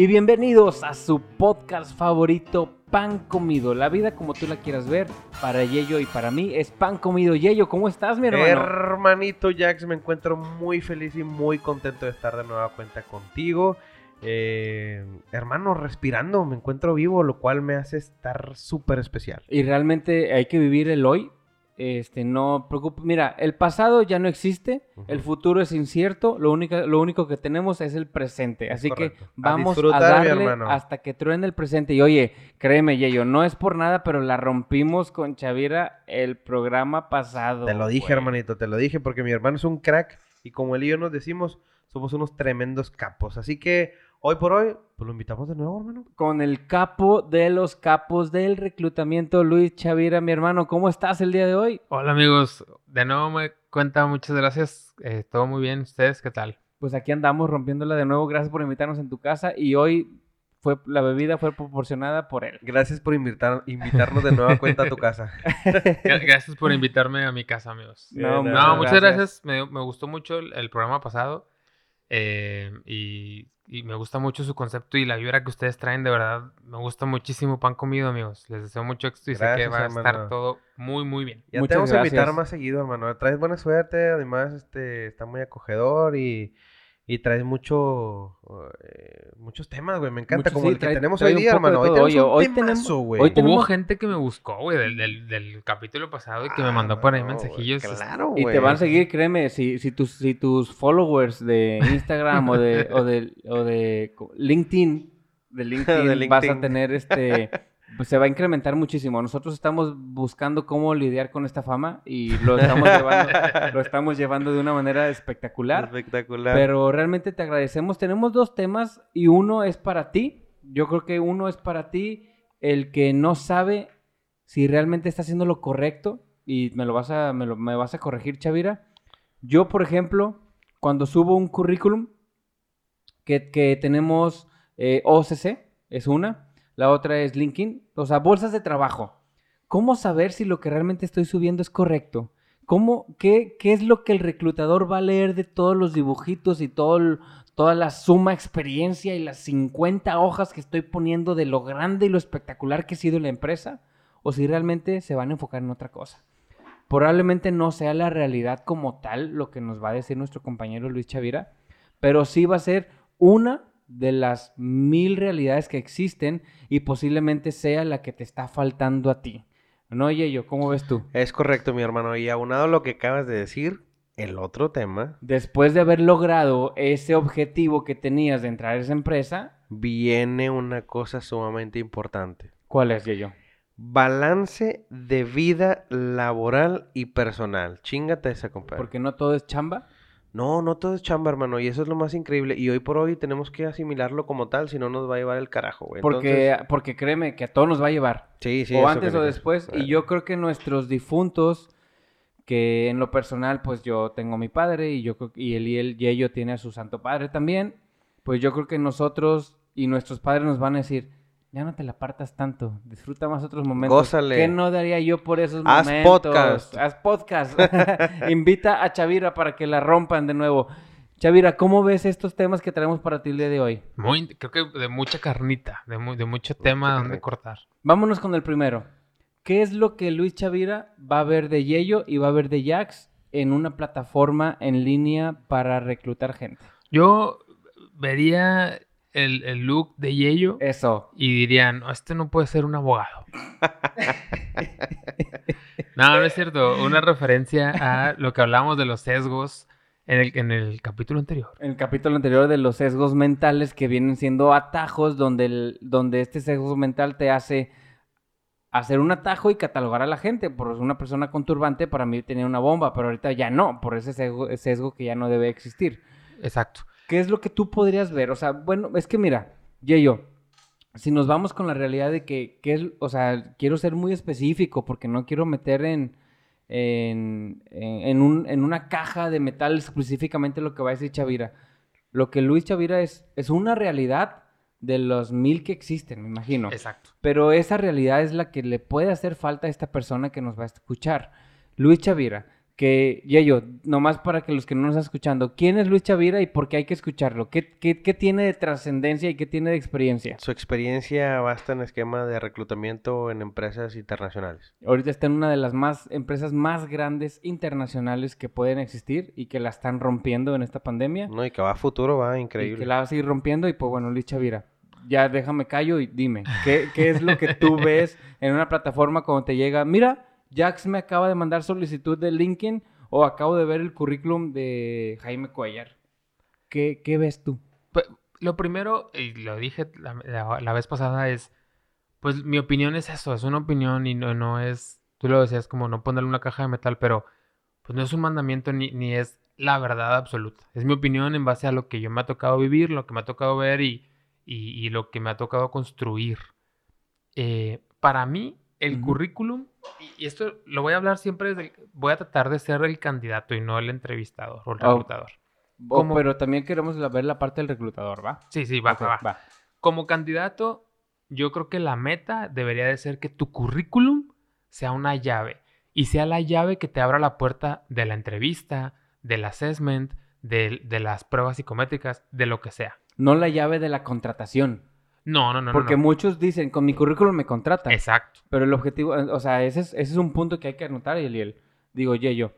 y bienvenidos a su podcast favorito, Pan Comido. La vida como tú la quieras ver, para Yello y para mí es Pan Comido. Yello, ¿cómo estás, mi hermano? Hermanito Jax, me encuentro muy feliz y muy contento de estar de nueva cuenta contigo. Eh, hermano, respirando, me encuentro vivo, lo cual me hace estar súper especial. Y realmente hay que vivir el hoy. Este, no preocupe. Mira, el pasado ya no existe, el futuro es incierto, lo único, lo único que tenemos es el presente. Es Así correcto. que A vamos a, mi darle hermano. hasta que truene el presente. Y oye, créeme, Yeyo, no es por nada, pero la rompimos con Chavira el programa pasado. Te lo dije, güey. hermanito, te lo dije porque mi hermano es un crack y como él y yo nos decimos, somos unos tremendos capos. Así que hoy por hoy, pues lo invitamos de nuevo, hermano. Con el capo de los capos del reclutamiento, Luis Chavira, mi hermano, ¿cómo estás el día de hoy? Hola amigos, de nuevo me cuenta, muchas gracias. Eh, todo muy bien, ¿ustedes qué tal? Pues aquí andamos rompiéndola de nuevo. Gracias por invitarnos en tu casa. Y hoy fue la bebida fue proporcionada por él. Gracias por invitar, invitarnos de nueva cuenta a tu casa. Gra- Gracias por invitarme a mi casa, amigos. No, Muchas gracias. Me, me gustó mucho el, el programa pasado eh, y, y me gusta mucho su concepto y la vibra que ustedes traen, de verdad. Me gusta muchísimo pan comido, amigos. Les deseo mucho éxito y sé que va a estar todo muy, muy bien. Ya Muchas te vamos a invitar más seguido, hermano. Traes buena suerte, además este está muy acogedor y, y traes mucho eh, muchos temas, güey. Me encanta Mucho, como sí, el que tenemos hoy día, hermano. Hoy tenemos Oye, un hoy tenemos- temazo, güey. hoy Hubo tenemos- gente que me buscó, güey, del, del, del capítulo pasado y que me mandó Ah, por ahí no, mensajillos. Claro, Y güey. te van a seguir, créeme, si, si, tus, si tus followers de Instagram o de, o de, o de LinkedIn, de LinkedIn, De vas a tener este, pues se va a incrementar muchísimo. Nosotros estamos buscando cómo lidiar con esta fama y lo estamos llevando, lo estamos llevando de una manera espectacular. Espectacular. Pero realmente te agradecemos. Tenemos dos temas y uno es para ti. Yo creo que uno es para ti, el que no sabe si realmente está haciendo lo correcto y me lo vas a, me lo- me vas a corregir, Chavira. Yo, por ejemplo, cuando subo un currículum que, que tenemos eh, OCC, es una, la otra es LinkedIn, o sea, bolsas de trabajo. ¿Cómo saber si lo que realmente estoy subiendo es correcto? ¿Cómo, qué, qué es lo que el reclutador va a leer de todos los dibujitos y todo toda la suma experiencia y las 50 hojas que estoy poniendo de lo grande y lo espectacular que ha sido la empresa? ¿O si realmente se van a enfocar en otra cosa? Probablemente no sea la realidad como tal lo que nos va a decir nuestro compañero Luis Chavira, pero sí va a ser una de las mil realidades que existen y posiblemente sea la que te está faltando a ti. ¿No, Yeyo? ¿Cómo ves tú? Es correcto, mi hermano. Y aunado a lo que acabas de decir, el otro tema Después de haber logrado ese objetivo que tenías de entrar a esa empresa, viene una cosa sumamente importante. ¿cuál es, Yeyo? Balance de vida laboral y personal. Chingate esa, compadre. Porque no todo es chamba. No, no todo es chamba, hermano, y eso es lo más increíble. Y hoy por hoy tenemos que asimilarlo como tal, si no nos va a llevar el carajo, güey. Porque, Entonces, porque créeme que a todos nos va a llevar. sí, sí, o antes o después. Y yo creo que nuestros difuntos, que en lo personal, pues yo tengo a mi padre y yo creo- y él y él y ello tiene a su santo padre también. Pues yo creo que nosotros y nuestros padres nos van a decir, ya no te la partas tanto, disfruta más otros momentos. Gózale. ¿Qué no daría yo por esos Haz momentos? podcast. Haz podcast. Invita a Chavira para que la rompan de nuevo. Chavira, ¿cómo ves estos temas que traemos para ti el día de hoy? Muy, creo que de mucha carnita, de, mu- de mucho tema donde cortar. Vámonos con el primero. ¿Qué es lo que Luis Chavira va a ver de Yello y va a ver de Jax en una plataforma en línea para reclutar gente? Yo vería el, el look de Yello Eso. y diría, no, este no puede ser un abogado. no, no es cierto. Una referencia a lo que hablamos de los sesgos en el, en el capítulo anterior. En el capítulo anterior de los sesgos mentales que vienen siendo atajos donde, el- donde este sesgo mental te hace hacer un atajo y catalogar a la gente. Por una persona con turbante para mí tenía una bomba, pero ahorita ya no, por ese sesgo, sesgo que ya no debe existir. Exacto. ¿Qué es lo que tú podrías ver? O sea, bueno, es que mira, Yeyo, si nos vamos con la realidad de que, que es, o sea, quiero ser muy específico porque no quiero meter en, en, en, en un- en una caja de metal específicamente lo que va a decir Chavira. Lo que Luis Chavira es, es una realidad de los mil que existen, me imagino. Exacto. Pero esa realidad es la que le puede hacer falta a esta persona que nos va a escuchar. Luis Chavira, que, Yeyo, nomás para que los que no nos están escuchando, ¿quién es Luis Chavira y por qué hay que escucharlo? ¿Qué, qué, qué tiene de trascendencia y qué tiene de experiencia? Su experiencia basta en esquema de reclutamiento en empresas internacionales. Ahorita está en una de las más empresas más grandes internacionales que pueden existir y que la están rompiendo en esta pandemia. No, y que va a futuro, va, Y increíble. que la va a seguir rompiendo y pues bueno, Luis Chavira, ya déjame callo y dime, ¿qué, qué es lo que tú ves en una plataforma cuando te llega? Mira, Jax me acaba de mandar solicitud de LinkedIn o acabo de ver el currículum de Jaime Cuellar. ¿Qué, qué ves tú? Pues, lo primero, y lo dije la, la- la vez pasada, es, pues mi opinión es eso, es una opinión y no, no es, tú lo decías como no ponerle una caja de metal, pero pues no es un mandamiento ni, ni es la verdad absoluta. Es mi opinión en base a lo que yo me ha tocado vivir, lo que me ha tocado ver y, y- y lo que me ha tocado construir. Eh, para mí, el Ujú. currículum, y- esto lo voy a hablar siempre desde, voy a tratar de ser el candidato y no el entrevistador o el Oh. reclutador. O- Como- pero también queremos ver la parte del reclutador, ¿va? Sí, sí, va, va, va. Como candidato, yo creo que la meta debería de ser que tu currículum sea una llave y sea la llave que te abra la puerta de la entrevista, del assessment, de, de las pruebas psicométricas, de lo que sea. No la llave de la contratación. No, no, no, porque no. muchos dicen, con mi currículum me contratan. Exacto. Pero el objetivo, eh, o sea, ese es, ese es un punto que hay que anotar, Eliel. Digo, oye, yo,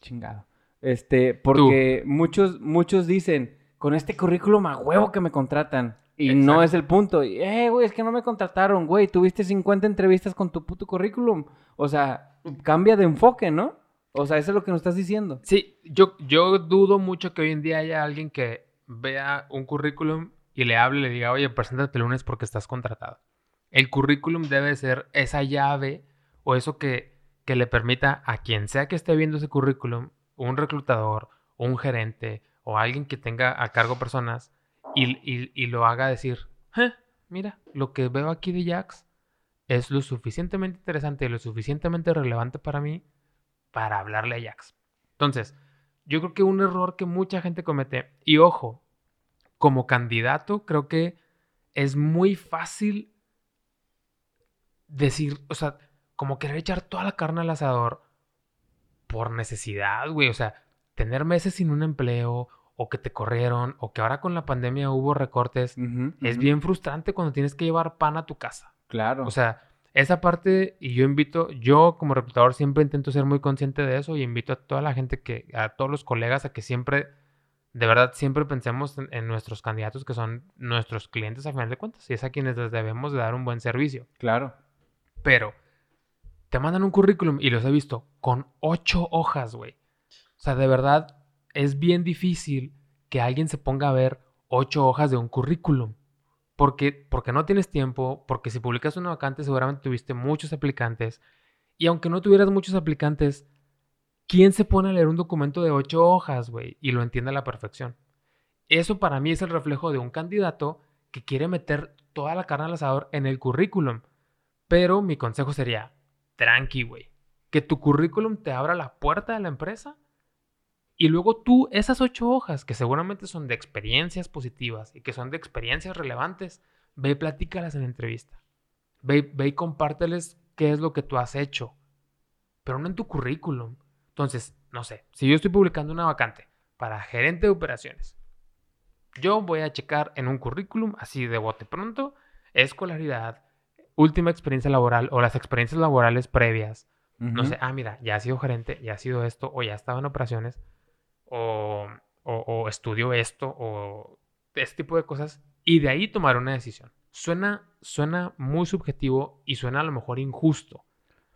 chingado. Este, porque muchos, muchos dicen, con este currículum a huevo que me contratan. Y no es el punto. Y, eh, güey, es que no me contrataron, güey. Tuviste 50 entrevistas con tu puto currículum. O sea, cambia de enfoque, ¿no? O sea, eso es lo que nos estás diciendo. Sí, yo, yo dudo mucho que hoy en día haya alguien que vea un currículum y le hable y le diga, oye, preséntate el lunes porque estás contratado. El currículum debe ser esa llave o eso que, que le permita a quien sea que esté viendo ese currículum, un reclutador, un gerente o alguien que tenga a cargo personas y, y- y lo haga decir, "Eh, mira, lo que veo aquí de Jax es lo suficientemente interesante y lo suficientemente relevante para mí para hablarle a Jax. Entonces, yo creo que un error que mucha gente comete, y ojo, como candidato, creo que es muy fácil decir, o sea, como querer echar toda la carne al asador por necesidad, güey. O sea, tener meses sin un empleo, o que te corrieron, o que ahora con la pandemia hubo recortes, es bien frustrante cuando tienes que llevar pan a tu casa. Claro. O sea, esa parte, y yo invito, yo como reclutador siempre intento ser muy consciente de eso y invito a toda la gente que, a todos los colegas a que siempre, de verdad, siempre pensemos en, en nuestros candidatos que son nuestros clientes a final de cuentas y es a quienes les debemos de dar un buen servicio. claro. Pero te mandan un currículum y los he visto con ocho hojas, güey. O sea, de verdad, es bien difícil que alguien se ponga a ver ocho hojas de un currículum. Porque, porque no tienes tiempo, porque si publicas una vacante seguramente tuviste muchos aplicantes. Y aunque no tuvieras muchos aplicantes, ¿quién se pone a leer un documento de ocho hojas, güey? Y lo entiende a la perfección. Eso para mí es el reflejo de un candidato que quiere meter toda la carne al asador en el currículum. Pero mi consejo sería, tranqui, güey. Que tu currículum te abra la puerta de la empresa y luego tú, esas ocho hojas, que seguramente son de experiencias positivas y que son de experiencias relevantes, ve y platícalas en la entrevista. Ve, y- compárteles qué es lo que tú has hecho, pero no en tu currículum. Entonces, no sé, si yo estoy publicando una vacante para gerente de operaciones, yo voy a checar en un currículum, así de bote pronto, escolaridad, última experiencia laboral o las experiencias laborales previas, no sé, ah, mira, ya ha sido gerente, ya ha sido esto, o ya estaba en operaciones, o, o, o estudio esto, o este tipo de cosas, y de ahí tomar una decisión. Suena, suena muy subjetivo y suena a lo mejor injusto.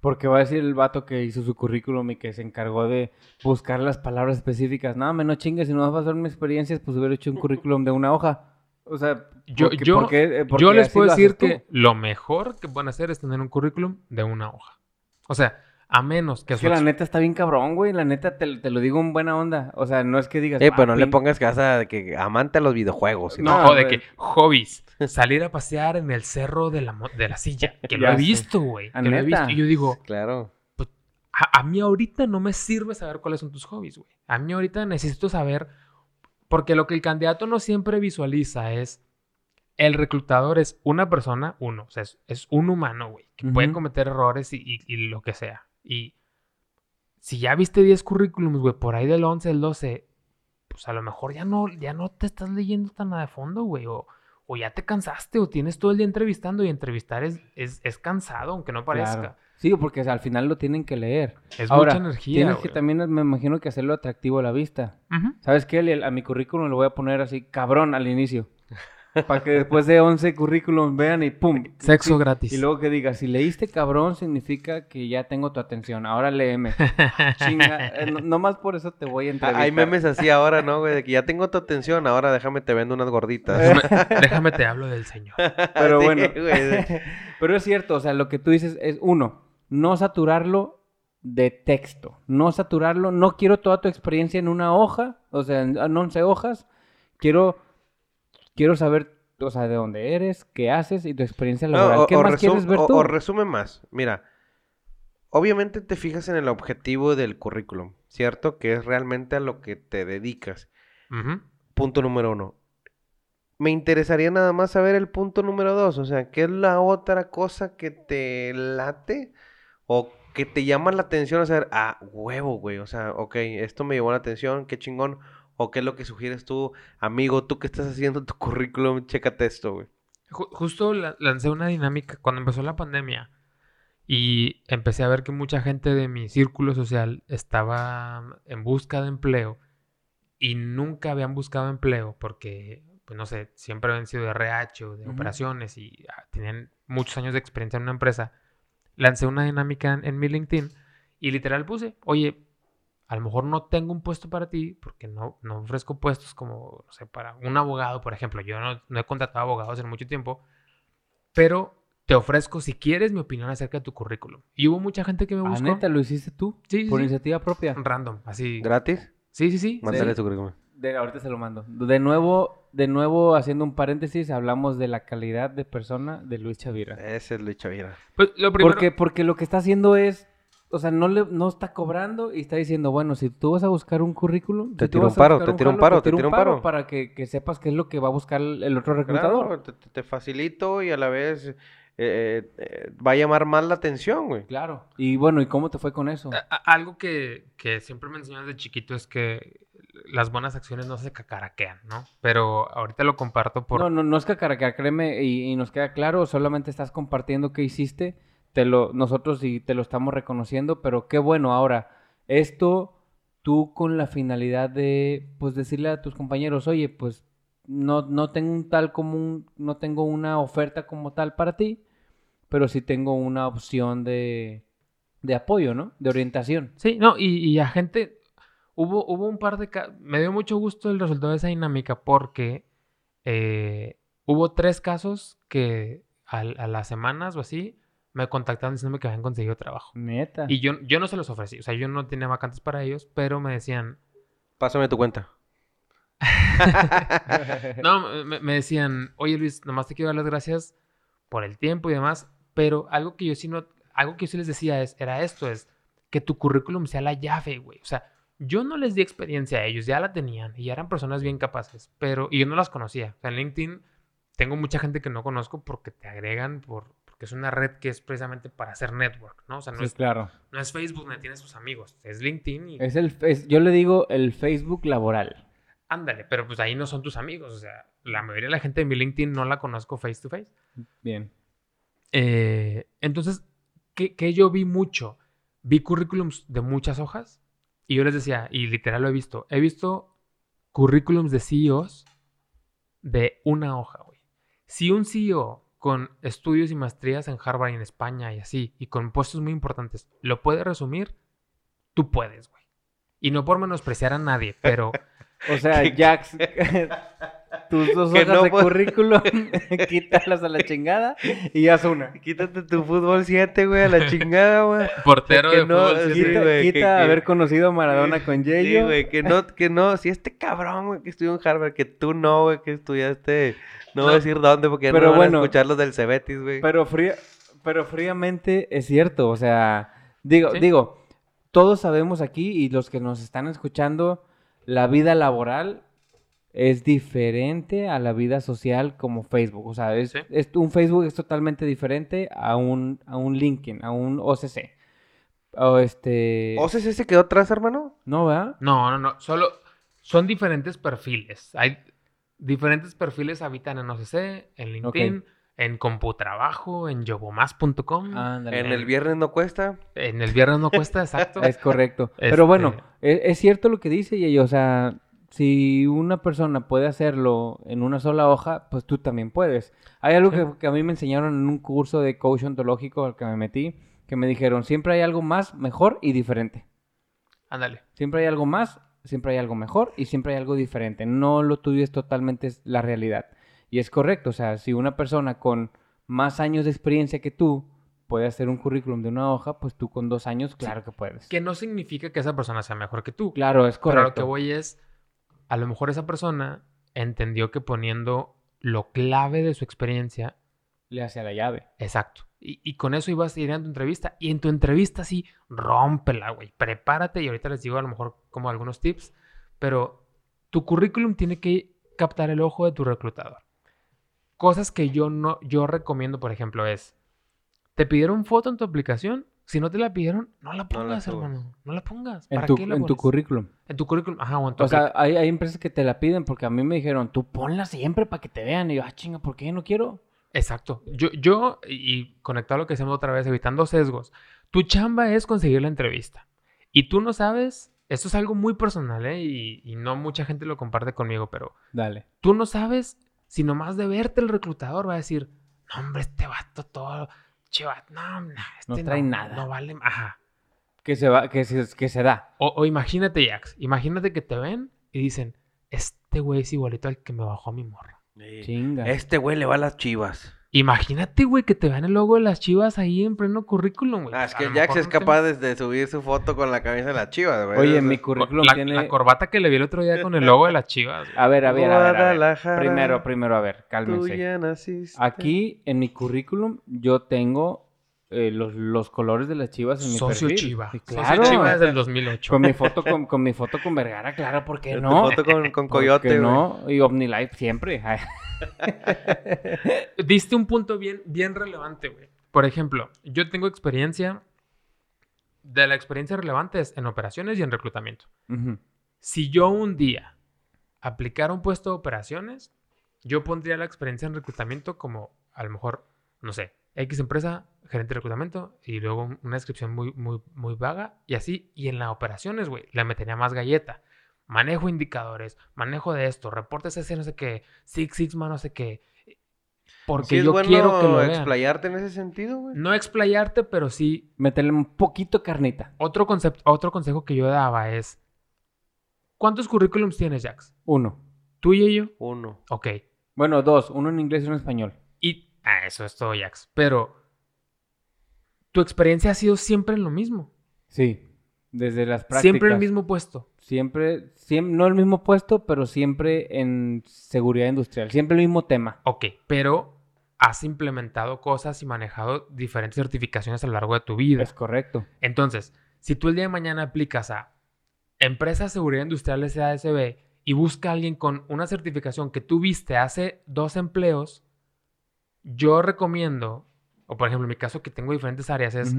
Porque va a decir el vato que hizo su currículum y que se encargó de buscar las palabras específicas. No, me no chingues, si no vas a hacer mis experiencias, pues hubiera hecho un currículum de una hoja. O sea, Yo, ¿por qué- yo, eh, yo les puedo decir que lo mejor que pueden hacer es tener un currículum de una hoja. O sea, a menos que Es que la neta está bien cabrón, güey. La neta te, te lo digo en buena onda. O sea, no es que digas. Eh, "Ah, pero no le pongas casa de que amante a los videojuegos. No, No, de que hobbies, salir a pasear en el cerro de la, de la silla, que lo he visto, güey, Ah, que lo he visto. Y yo digo, Claro. a, a mí ahorita no me sirve saber cuáles son tus hobbies, güey. A mí ahorita necesito saber, porque lo que el candidato no siempre visualiza es, el reclutador es una persona, uno, o sea, es, es un humano, güey, que puede Ujú. cometer errores y, y- y lo que sea. Y si ya viste 10 currículums, güey, por ahí del 11, del 12, pues a lo mejor ya no, ya no te estás leyendo tan a de fondo, güey, o, o ya te cansaste, o tienes todo el día entrevistando y entrevistar es, es, es cansado, aunque no parezca. Claro. Sí, porque al final lo tienen que leer. Es Ahora, mucha energía. Tienes que también, me imagino que hacerlo atractivo a la vista. ¿Sabes qué? A mi currículum le voy a poner así, cabrón, al inicio. Para que después de 11 currículums vean y pum. Sexo gratis. Y luego que diga, si leíste cabrón, significa que ya tengo tu atención. Ahora léeme. Chinga. eh, no, nomás por eso te voy a Ah, entrevistar. Hay memes así ahora, ¿no, güey? De que ya tengo tu atención, ahora déjame te vendo unas gorditas. Déjame, déjame te hablo del señor. Pero Sí, bueno. güey. Pero es cierto, o sea, lo que tú dices es, uno, no saturarlo de texto. No saturarlo, no quiero toda tu experiencia en una hoja, o sea, en en 11 hojas. Quiero, quiero saber, o sea, de dónde eres, qué haces y tu experiencia No, laboral. o- ¿Qué o más quieres ver o- tú? O resume más. Mira, obviamente te fijas en el objetivo del currículum, ¿cierto? Que es realmente a lo que te dedicas. Punto número uno. Me interesaría nada más saber el punto número dos. O sea, ¿qué es la otra cosa que te late? O que te llama la atención. O sea, ah, huevo, güey. O sea, ok, esto me llamó la atención, qué chingón. O qué es lo que sugieres tú, amigo, tú que estás haciendo tu currículum, chécate esto, güey. Ju- Justo la- lancé una dinámica cuando empezó la pandemia y empecé a ver que mucha gente de mi círculo social estaba en busca de empleo y nunca habían buscado empleo porque, pues no sé, siempre habían sido de RH o de operaciones y ah, tenían muchos años de experiencia en una empresa. Lancé una dinámica en, en mi LinkedIn y literal puse, oye, a lo mejor no tengo un puesto para ti porque no, no ofrezco puestos como, no sé, para un abogado, por ejemplo. Yo no, no he contratado abogados en mucho tiempo, pero te ofrezco, si quieres, mi opinión acerca de tu currículum. Y hubo mucha gente que me Ah, buscó. neta, lo hiciste tú, Sí, sí, por sí. iniciativa propia. Random, así. ¿Gratis? Sí, sí, sí. Mándale Sí. tu currículum. De, ahorita se lo mando. De nuevo, de nuevo, haciendo un paréntesis, hablamos de la calidad de persona de Luis Chavira. Ese es Luis Chavira. Pues lo primero. Porque, porque lo que está haciendo es, o sea, no le, no está cobrando y está diciendo, bueno, si tú vas a buscar un currículum, Te si tú tiro un paro, te tiro un paro, te tiro un paro. para que, que sepas qué es lo que va a buscar el otro reclutador. Claro, te, facilito y a la vez eh, eh, va a llamar más la atención, güey. Claro. Y bueno, ¿y cómo te fue con eso? a- algo que, que siempre me enseñaron desde chiquito es que las buenas acciones no se cacaraquean, ¿no? Pero ahorita lo comparto por. No, no, no es cacaraquear, créeme, y, y nos queda claro, solamente estás compartiendo qué hiciste, te lo, nosotros sí te lo estamos reconociendo, pero qué bueno ahora, esto tú con la finalidad de, pues decirle a tus compañeros, oye, pues no, no tengo un tal como un, no tengo una oferta como tal para ti, pero sí tengo una opción de, de apoyo, ¿no? De orientación. Sí, no, y, y a gente. Hubo, hubo un par de. Me dio mucho gusto el resultado de esa dinámica porque eh, hubo tres casos que al- a, las semanas o así me contactaron diciéndome que habían conseguido trabajo. Neta. Y yo, yo no se los ofrecí. O sea, yo no tenía vacantes para ellos, pero me decían. Pásame tu cuenta. No, me, me decían, oye Luis, nomás te quiero dar las gracias por el tiempo y demás, pero algo que yo sí no, algo que yo sí les decía es, era esto, es que tu currículum sea la llave, güey. O sea, yo no les di experiencia a ellos, ya la tenían y ya eran personas bien capaces, pero, y yo no las conocía. O sea, en LinkedIn tengo mucha gente que no conozco porque te agregan por, porque es una red que es precisamente para hacer network, ¿no? O sea, no, Sí, es, claro. no es Facebook donde tienes tus amigos, es LinkedIn y Es el, es- yo le digo el Facebook laboral. ándale, pero pues ahí no son tus amigos, o sea, la mayoría de la gente de mi LinkedIn no la conozco face to face. Bien. Eh, entonces, que, que yo vi mucho, vi currículums de muchas hojas y yo les decía, y literal lo he visto, he visto currículums de CEOs de una hoja, güey. Si un CEO con estudios y maestrías en Harvard y en España y así, y con puestos muy importantes, lo puede resumir, tú puedes, güey. Y no por menospreciar a nadie, pero O sea, Jax, tus dos hojas no de puedo- currículum, quítalas a la chingada y haz una. Quítate tu fútbol 7, güey, a la chingada, güey. portero Que de no, fútbol, sí, sí, Quita, güey, quita que- que- haber conocido a Maradona con Sí, Yeyo. güey, que no, que no, si este cabrón, güey, que estudió en Harvard, que tú no, güey, que estudiaste, no, voy a No. decir dónde, porque Pero no van bueno. a escuchar los del Cebetis, güey. pero, fría, pero fríamente es cierto. O sea, digo, Sí. digo, todos sabemos aquí y los que nos están escuchando, la vida laboral es diferente a la vida social como Facebook. O sea, es, Sí. es- un Facebook es totalmente diferente a un, a un LinkedIn, a un OCC. O este... ¿Oses ese quedó atrás, hermano? No, ¿verdad? No, no, no. Solo son diferentes perfiles. Hay diferentes perfiles habitan en OCC, en LinkedIn, en Computrabajo, en yobomas.com. En el viernes no cuesta. En el viernes no cuesta, exacto. Es correcto. Este- Pero bueno, e- es, cierto lo que dice y o sea, si una persona puede hacerlo en una sola hoja, pues tú también puedes. Hay algo Sí. que, que a mí me enseñaron en un curso de coach ontológico al que me metí, que me dijeron, siempre hay algo más, mejor y diferente. Ándale. Siempre hay algo más, siempre hay algo mejor y siempre hay algo diferente. No lo tuyo es totalmente la realidad. Y es correcto, o sea, si una persona con más años de experiencia que tú puede hacer un currículum de una hoja, pues tú con dos años, claro que puedes. Que no significa que esa persona sea mejor que tú. Claro, es Pero correcto. a lo que voy es, a lo mejor esa persona entendió que poniendo lo clave de su experiencia, Le hace a la llave. exacto. Y, y con eso ibas a ir a tu entrevista. Y en tu entrevista sí, rómpela, güey. Prepárate y ahorita les digo a lo mejor como algunos tips. Pero tu currículum tiene que captar el ojo de tu reclutador. Cosas que yo no, yo recomiendo, por ejemplo, es, ¿te pidieron foto en tu aplicación? Si no te la pidieron, no la la pongas, subas. hermano. No la pongas. En ¿Para tu, qué la en tu currículum. En tu currículum, ajá, o en tu O sea, hay, hay empresas que te la piden porque a mí me dijeron, tú ponla siempre para que te vean. Y yo, ah, chinga, ¿por qué no quiero? Exacto. Yo, yo, y conectado a lo que decíamos otra vez, evitando sesgos, tu chamba es conseguir la entrevista. Y tú no sabes, esto es algo muy personal, ¿eh? Y, y no mucha gente lo comparte conmigo, pero Dale. tú no sabes si nomás de verte el reclutador va a decir, no, hombre, este vato todo, che, vato, no, no, este trae nada". No vale, ajá. Que se va, que se, que se da. O, o imagínate, Jax, imagínate que te ven y dicen, este güey es igualito al que me bajó a mi morra. Chinga. Este güey le va a las chivas. Imagínate, güey, que te vean el logo de las chivas ahí en pleno currículum, güey. Ah, es a que Jax es no te- capaz de, de subir su foto con la camisa de las chivas, güey. Oye, Eso- mi currículum la, tiene... la corbata que le vi el otro día con el logo de las chivas. güey. A ver, a ver, a ver, a ver. Guadalajara, Primero, primero, a ver, tú cálmense. ya naciste. Aquí, en mi currículum, yo tengo eh, los, los colores de las chivas en mi Socio perfil. Chiva. Sí, Socio claro. Chiva desde el 2008. Con mi foto con, con mi foto con Vergara, claro, ¿por qué no? foto con, con ¿Por qué Coyote, güey. no? Y OmniLife siempre. Diste un punto bien, bien relevante, güey. Por ejemplo, yo tengo experiencia. De la experiencia relevante es en operaciones y en reclutamiento. Si yo un día aplicara un puesto de operaciones, yo pondría la experiencia en reclutamiento como a lo mejor, no sé, X empresa, gerente de reclutamiento y luego un- una descripción muy, muy, muy vaga y así. Y en las operaciones, güey, le metería más galleta. Manejo indicadores, manejo de esto, reportes ese no sé qué, Six Sigma no sé qué. Porque Sí es yo bueno quiero que lo vean. explayarte en ese sentido, güey. No explayarte, pero sí. Meterle un poquito carnita. Otro, concepto, otro consejo que yo daba es: ¿Cuántos currículums tienes, Jax? Uno. ¿Tú y yo? Uno. Ok. Bueno, dos. Uno en inglés y uno en español. Y. Ah, eso es todo, Jax. Pero. Tu experiencia ha sido siempre lo mismo. Sí. Desde las prácticas. Siempre el mismo puesto. Siempre, siem- no el mismo puesto, pero siempre en seguridad industrial. Siempre el mismo tema. Ok. Pero has implementado cosas y manejado diferentes certificaciones a lo largo de tu vida. Es correcto. Entonces, si tú el día de mañana aplicas a Empresa de Seguridad Industrial SASB y busca a alguien con una certificación que tú viste hace dos empleos, yo recomiendo, o por ejemplo en mi caso que tengo diferentes áreas, es.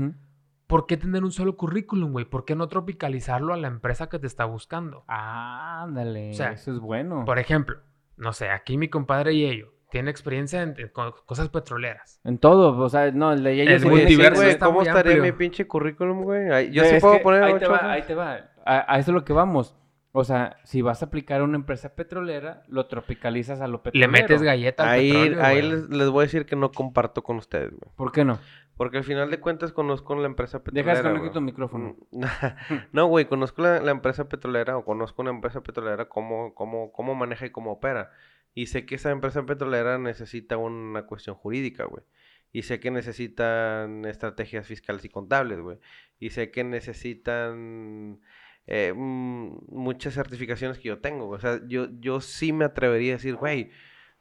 ¿por qué tener un solo currículum, güey? ¿Por qué no tropicalizarlo a la empresa que te está buscando? Ah, ándale. O sea, eso es bueno. Por ejemplo, no sé, aquí mi compadre y ello tiene experiencia en, en co- cosas petroleras. En todo. O sea, no, el sí, multiverso güey, ¿cómo estaría amplio. mi pinche currículum, güey? Yo Es sí puedo poner ahí te va, ahí te va. A, a eso es lo que vamos. O sea, si vas a aplicar a una empresa petrolera, lo tropicalizas a lo Le petrolero. metes galleta al Ahí, petróleo, ahí les, les voy a decir que no comparto con ustedes, güey. ¿Por qué no? Porque al final de cuentas conozco la empresa petrolera. Dejas conectar güey. tu micrófono. No, güey, conozco la, la empresa petrolera o conozco una empresa petrolera cómo, cómo, cómo maneja y cómo opera. Y sé que esa empresa petrolera necesita una cuestión jurídica, güey. Y sé que necesitan estrategias fiscales y contables, güey. Y sé que necesitan eh, mm, muchas certificaciones que yo tengo. O sea, yo, yo sí me atrevería a decir, güey,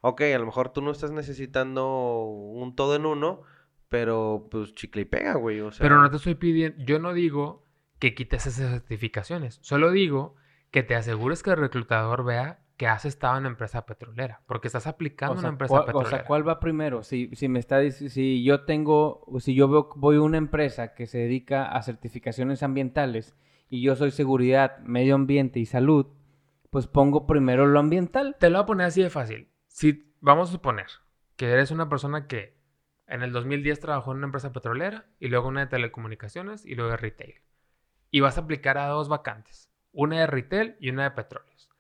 ok, a lo mejor tú no estás necesitando un todo en uno, pero pues chicle y pega, güey. O sea, Pero no te estoy pidiendo, yo no digo que quites esas certificaciones, solo digo que te asegures que el reclutador vea que has estado en una empresa petrolera, porque estás aplicando O una empresa ¿cuál, o petrolera. sea, ¿cuál va primero? Si, si me está si yo tengo, si yo veo, voy a una empresa que se dedica a certificaciones ambientales y yo soy seguridad, medio ambiente y salud, pues pongo primero lo ambiental. Te lo voy a poner así de fácil. Si vamos a suponer que eres una persona que en el 2010 trabajó en una empresa petrolera y luego una de telecomunicaciones y luego de retail. Y vas a aplicar a dos vacantes, una de retail y una de petróleos.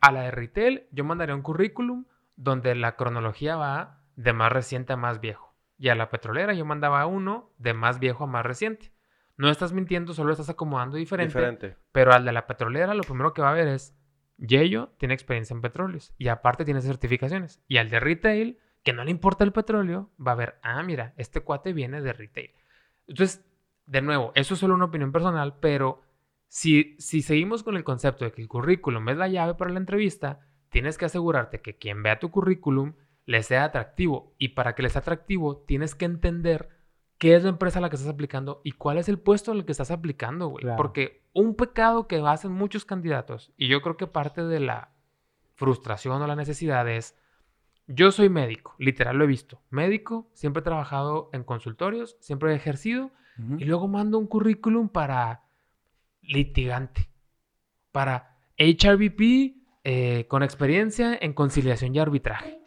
A la de retail yo mandaría un currículum donde la cronología va de más reciente a más viejo. Y a la petrolera yo mandaba uno de más viejo a más reciente. No estás mintiendo, solo estás acomodando diferente. Diferente. Pero al de la petrolera, lo primero que va a ver es, Yello tiene experiencia en petróleos y aparte tiene certificaciones. Y al de retail, que no le importa el petróleo, va a ver, ah, mira, este cuate viene de retail. Entonces, de nuevo, eso es solo una opinión personal, pero si, si seguimos con el concepto de que el currículum es la llave para la entrevista, tienes que asegurarte que quien vea tu currículum le sea atractivo. Y para que le sea atractivo, tienes que entender qué es la empresa a la que estás aplicando y cuál es el puesto en el que estás aplicando, güey. Claro. Porque un pecado que hacen muchos candidatos, y yo creo que parte de la frustración o la necesidad es, yo soy médico, literal lo he visto, médico, siempre he trabajado en consultorios, siempre he ejercido, y luego mando un currículum para litigante, para HRBP eh, con experiencia en conciliación y arbitraje.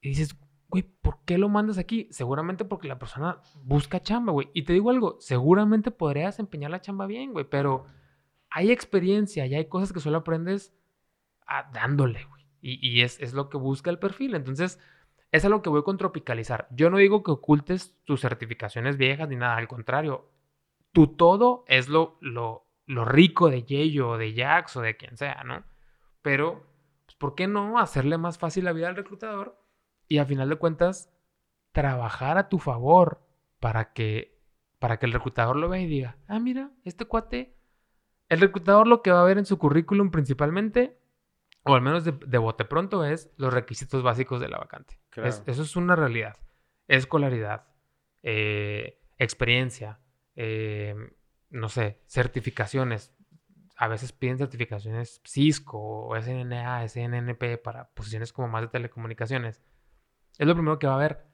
Y dices, güey, ¿por qué lo mandas aquí? Seguramente porque la persona busca chamba, güey. Y te digo algo, seguramente podría desempeñar la chamba bien, güey, pero hay experiencia y hay cosas que solo aprendes a- dándole, güey. Y, es, es lo que busca el perfil. Entonces, es a lo que voy con tropicalizar. Yo no digo que ocultes tus certificaciones viejas ni nada, al contrario. Tu todo es lo, lo, lo rico de Yello o de Jax o de quien sea, ¿no? Pero, pues, ¿por qué no hacerle más fácil la vida al reclutador? Y a final de cuentas, trabajar a tu favor para que, para que el reclutador lo vea y diga, ah, mira, este cuate, el reclutador lo que va a ver en su currículum principalmente, o al menos de, de bote pronto, es los requisitos básicos de la vacante. Claro. Es- eso es una realidad. Escolaridad, eh, experiencia, eh, no sé, certificaciones. A veces piden certificaciones Cisco o SNA, SNNP para posiciones como más de telecomunicaciones. Es lo primero que va a ver.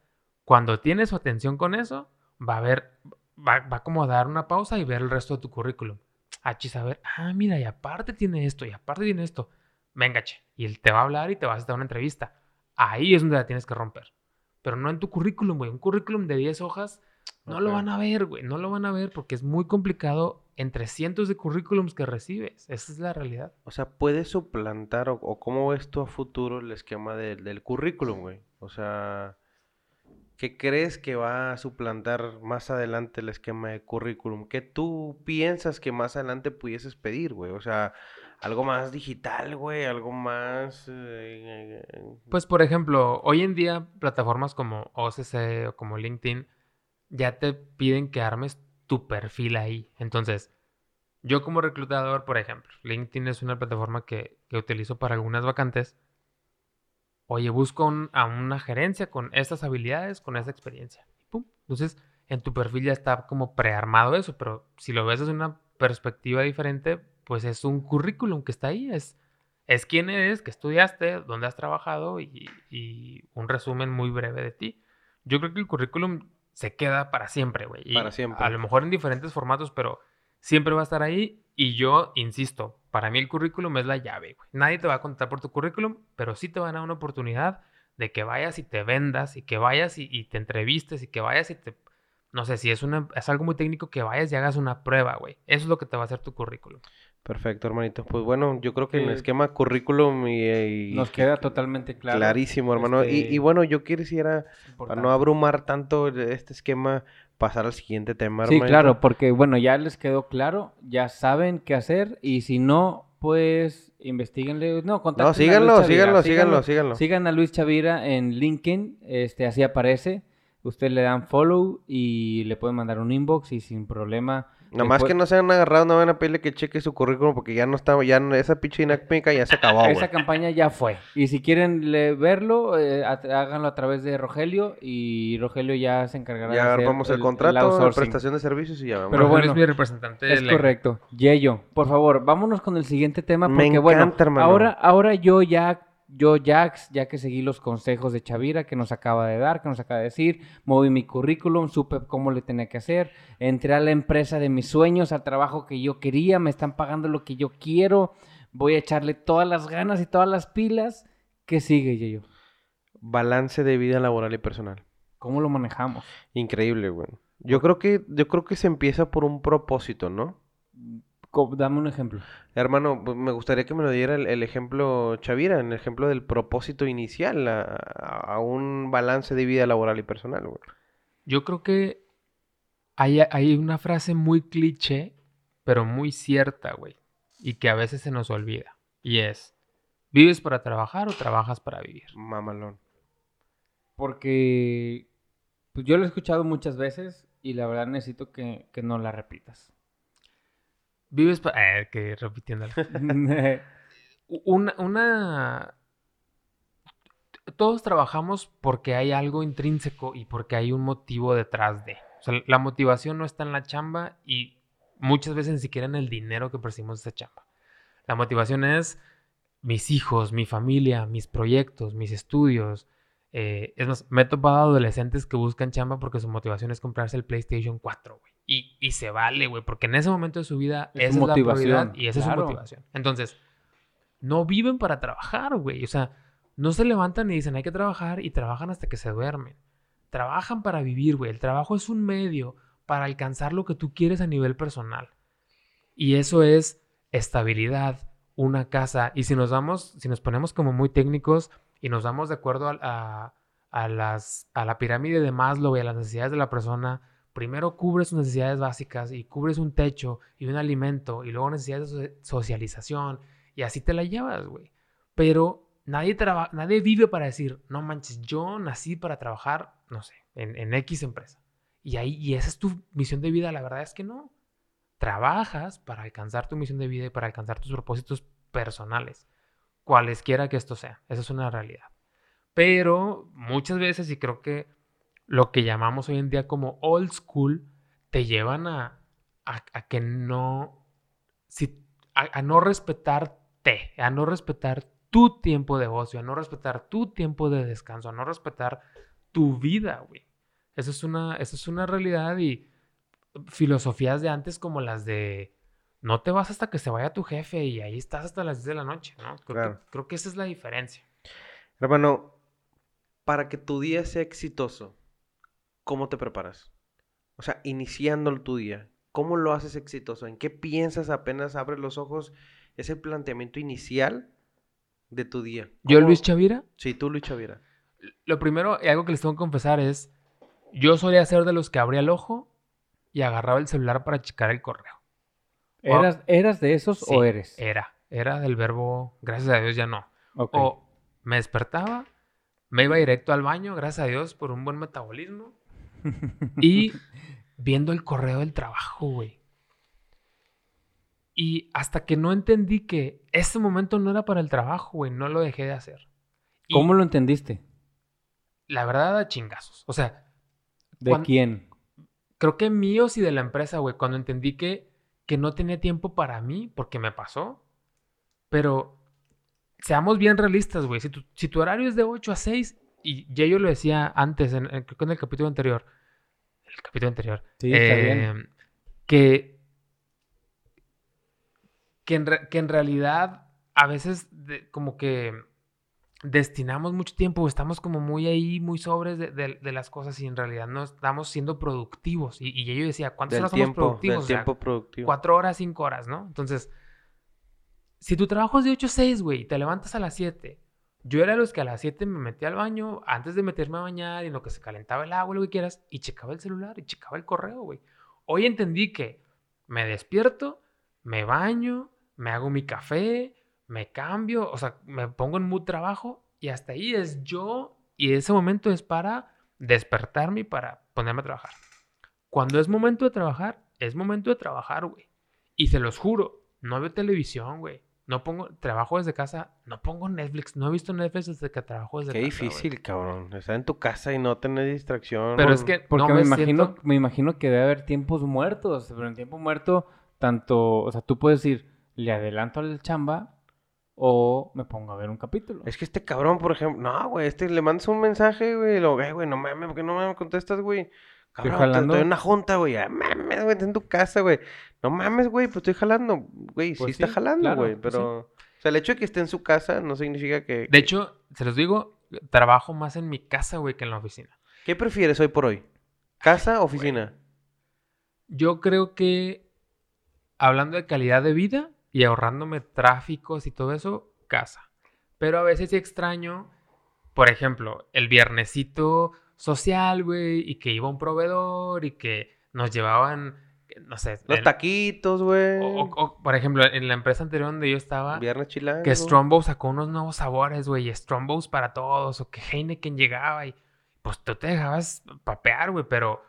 Cuando tiene su atención con eso, va a ver, va, va como a dar una pausa y ver el resto de tu currículum. Ah, chis, a ver, ah, mira, y aparte tiene esto, y aparte tiene esto. Venga, che. Y él te va a hablar y te vas a dar una entrevista. Ahí es donde la tienes que romper. Pero no en tu currículum, güey. Un currículum de 10 hojas, no lo van a ver, güey. No lo van a ver porque es muy complicado entre cientos de currículums que recibes. Esa es la realidad. O sea, ¿puedes suplantar o, o cómo ves tú a futuro el esquema del- del currículum, güey? O sea, ¿qué crees que va a suplantar más adelante el esquema de currículum? ¿Qué tú piensas que más adelante pudieses pedir, güey? O sea, algo más digital, güey, algo más... eh, eh, Pues, por ejemplo, hoy en día plataformas como OCC o como LinkedIn ya te piden que armes tu perfil ahí. Entonces, yo como reclutador, por ejemplo, LinkedIn es una plataforma que, que utilizo para algunas vacantes. Oye, busco a una gerencia con estas habilidades, con esta experiencia. Pum. Entonces, en tu perfil ya está como prearmado eso, pero si lo ves desde una perspectiva diferente, pues es un currículum que está ahí, es, es quién eres, qué estudiaste, dónde has trabajado y, y un resumen muy breve de ti. Yo creo que el currículum se queda para siempre, güey. Para siempre. A lo mejor en diferentes formatos, pero siempre va a estar ahí. Y yo insisto, para mí el currículum es la llave, güey. Nadie te va a contar por tu currículum, pero sí te van a dar una oportunidad de que vayas y te vendas y que vayas y, y te entrevistes y que vayas y te... No sé, si es, una, es algo muy técnico, que vayas y hagas una prueba, güey. Eso es lo que te va a hacer tu currículum. Perfecto, hermanito. Pues bueno, yo creo que en el esquema currículum y... y- Nos queda totalmente claro. Clarísimo, hermano. Y- Este, Y, bueno, yo quisiera, para no abrumar tanto este esquema, pasar al siguiente tema, Sí, claro, porque bueno, ya les quedó claro, ya saben qué hacer y si no, pues investiguenle, no, contacten No, a Luis síganlo, síganlo, síganlo, síganlo. Sigan a Luis Chavira en LinkedIn, este, así aparece. Usted le dan follow y le pueden mandar un inbox y sin problema Nada más que no se han agarrado, no van a pedirle que cheque su currículum porque ya no está, ya no- esa pinche dinámica ya se acabó, güey. Esa campaña ya fue. Y si quieren le- verlo, eh, a- háganlo a través de Rogelio y Rogelio ya se encargará de Ya hacer armamos el, el contrato, la prestación de servicios y ya vamos. Pero Rogelio bueno, es mi representante. Es legal. correcto. Yeyo, por favor, vámonos con el siguiente tema Me porque bueno, encanta, hermano. ahora ahora yo ya yo Jax, ya que seguí los consejos de Chavira que nos acaba de dar, que nos acaba de decir, moví mi currículum, supe cómo le tenía que hacer, entré a la empresa de mis sueños, al trabajo que yo quería, me están pagando lo que yo quiero, voy a echarle todas las ganas y todas las pilas. ¿Qué sigue, Yeyo? Balance de vida laboral y personal. ¿Cómo lo manejamos? Increíble, güey. Yo creo que, yo creo que se empieza por un propósito, ¿no? Dame un ejemplo. Hermano, me gustaría que me lo diera el, el ejemplo Chavira, el ejemplo del propósito inicial a, a un balance de vida laboral y personal, güey. Yo creo que hay, hay una frase muy cliché, pero muy cierta, güey. Y que a veces se nos olvida. Y es, ¿vives para trabajar o trabajas para vivir? Mamalón. Porque pues yo lo he escuchado muchas veces y la verdad necesito que, que no la repitas. Vives para... Eh, que repitiéndola. Una, una... Todos trabajamos porque hay algo intrínseco y porque hay un motivo detrás de. O sea, la motivación no está en la chamba y muchas veces ni siquiera en el dinero que percibimos de esa chamba. La motivación es mis hijos, mi familia, mis proyectos, mis estudios. Eh, es más, me he topado adolescentes que buscan chamba porque su motivación es comprarse el PlayStation 4, güey. Y, y se vale, güey, porque en ese momento de su vida Es esa su es la prioridad motivación, y esa es su motivación. Entonces, no viven para trabajar, güey. O sea, no se levantan y dicen hay que trabajar y trabajan hasta que se duermen. Trabajan para vivir, güey. El trabajo es un medio para alcanzar lo que tú quieres a nivel personal. Y eso es estabilidad, una casa. Y si nos damos, si nos ponemos como muy técnicos y nos damos de acuerdo a, a- las, a la pirámide de Maslow y a las necesidades de la persona, primero cubres sus necesidades básicas y cubres un techo y un alimento y luego necesidades de so- socialización y así te la llevas, güey. Pero nadie, nadie vive para decir, no manches, yo nací para trabajar, no sé, en, en X empresa. Y ahí, y esa es tu misión de vida, la verdad es que no. Trabajas para alcanzar tu misión de vida y para alcanzar tus propósitos personales, cualesquiera que esto sea. Esa es una realidad. Pero muchas veces, y creo que lo que llamamos hoy en día como old school, te llevan a, a- que no, si, a, no respetarte, a no respetar tu tiempo de ocio, a no respetar tu tiempo de descanso, a no respetar tu vida, güey. Eso es una, eso es una realidad y filosofías de antes como las de no te vas hasta que se vaya tu jefe y ahí estás hasta las 10 de la noche, ¿no? Creo, Claro. que, creo que esa es la diferencia. Hermano, para que tu día sea exitoso, ¿cómo te preparas? O sea, iniciando tu día, ¿cómo lo haces exitoso? ¿En qué piensas apenas abres los ojos? Es el planteamiento inicial de tu día. Yo, ¿Cómo- Luis Chavira, Sí, tú, Luis Chavira. lo primero y algo que les tengo que confesar es, yo solía ser de los que abría el ojo y agarraba el celular para checar el correo. ¿Eras, ¿Eras de esos Sí, o eres? Era, era del verbo, gracias a Dios ya no. Ok. O me despertaba, me iba directo al baño, gracias a Dios por un buen metabolismo. Y viendo el correo del trabajo, güey. Y hasta que no entendí que ese momento no era para el trabajo, güey, no lo dejé de hacer. Y ¿Cómo lo entendiste? La verdad, a chingazos. O sea, ¿De quién? creo que míos y de la empresa, güey, cuando entendí que, que no tenía tiempo para mí, porque me pasó. Pero seamos bien realistas, güey. Si tu, si tu horario es de 8 a 6, y ya yo lo decía antes, en, en- creo que en el capítulo anterior, el capítulo anterior, Sí, está eh, bien. que, que, en, re- que en realidad a veces de- como que destinamos mucho tiempo, estamos como muy ahí, muy sobres de, de- de las cosas y en realidad no estamos siendo productivos. Y, y yo decía, ¿cuántas horas somos tiempo, del productivos? O sea, tiempo productivo. cuatro horas, cinco horas, ¿no? Entonces, si tu trabajo es de 8 a 6, güey, y te levantas a las 7, yo era de los que a las 7 me metía al baño antes de meterme a bañar y en lo que se calentaba el agua, lo que quieras, y checaba el celular y checaba el correo, güey. Hoy entendí que me despierto, me baño, me hago mi café, me cambio, o sea, me pongo en mood trabajo y hasta ahí es yo y ese momento es para despertarme y para ponerme a trabajar. Cuando es momento de trabajar, es momento de trabajar, güey. Y se los juro, no veo televisión, güey. No pongo, trabajo desde casa, no pongo Netflix, no he visto Netflix desde que trabajo desde Qué casa. güey. difícil, cabrón. Estar en tu casa y no tener distracción. Pero es que Porque no me, me imagino, siento- me imagino que debe haber tiempos muertos. Pero en tiempo muerto, tanto, o sea, tú puedes decir, le adelanto al chamba o me pongo a ver un capítulo. Es que este cabrón, por ejemplo, no, güey, este le mandas un mensaje, güey, y lo, "Eh, güey, no mames, ¿por qué no me contestas, güey? Cabrón, jalando. estoy en una junta, güey, ah, mames, güey, en tu casa, güey. No mames, güey, pues estoy jalando, güey, sí Pues está jalando, claro, güey, pues pero, o sea, el hecho de que esté en su casa no significa que... De hecho, se los digo, trabajo más en mi casa, güey, que en la oficina. ¿Qué prefieres hoy por hoy? ¿Casa o oficina? Yo creo que, hablando de calidad de vida y ahorrándome tráficos y todo eso, casa. Pero a veces extraño, por ejemplo, el viernesito social, güey, y que iba un proveedor y que nos llevaban, no sé, Los el- taquitos, güey. o, o- o, por ejemplo, en la empresa anterior donde yo estaba, Viernes chilango. que Strombo sacó unos nuevos sabores, güey, y Strombos para todos, o que Heineken llegaba y pues tú te dejabas papear, güey, pero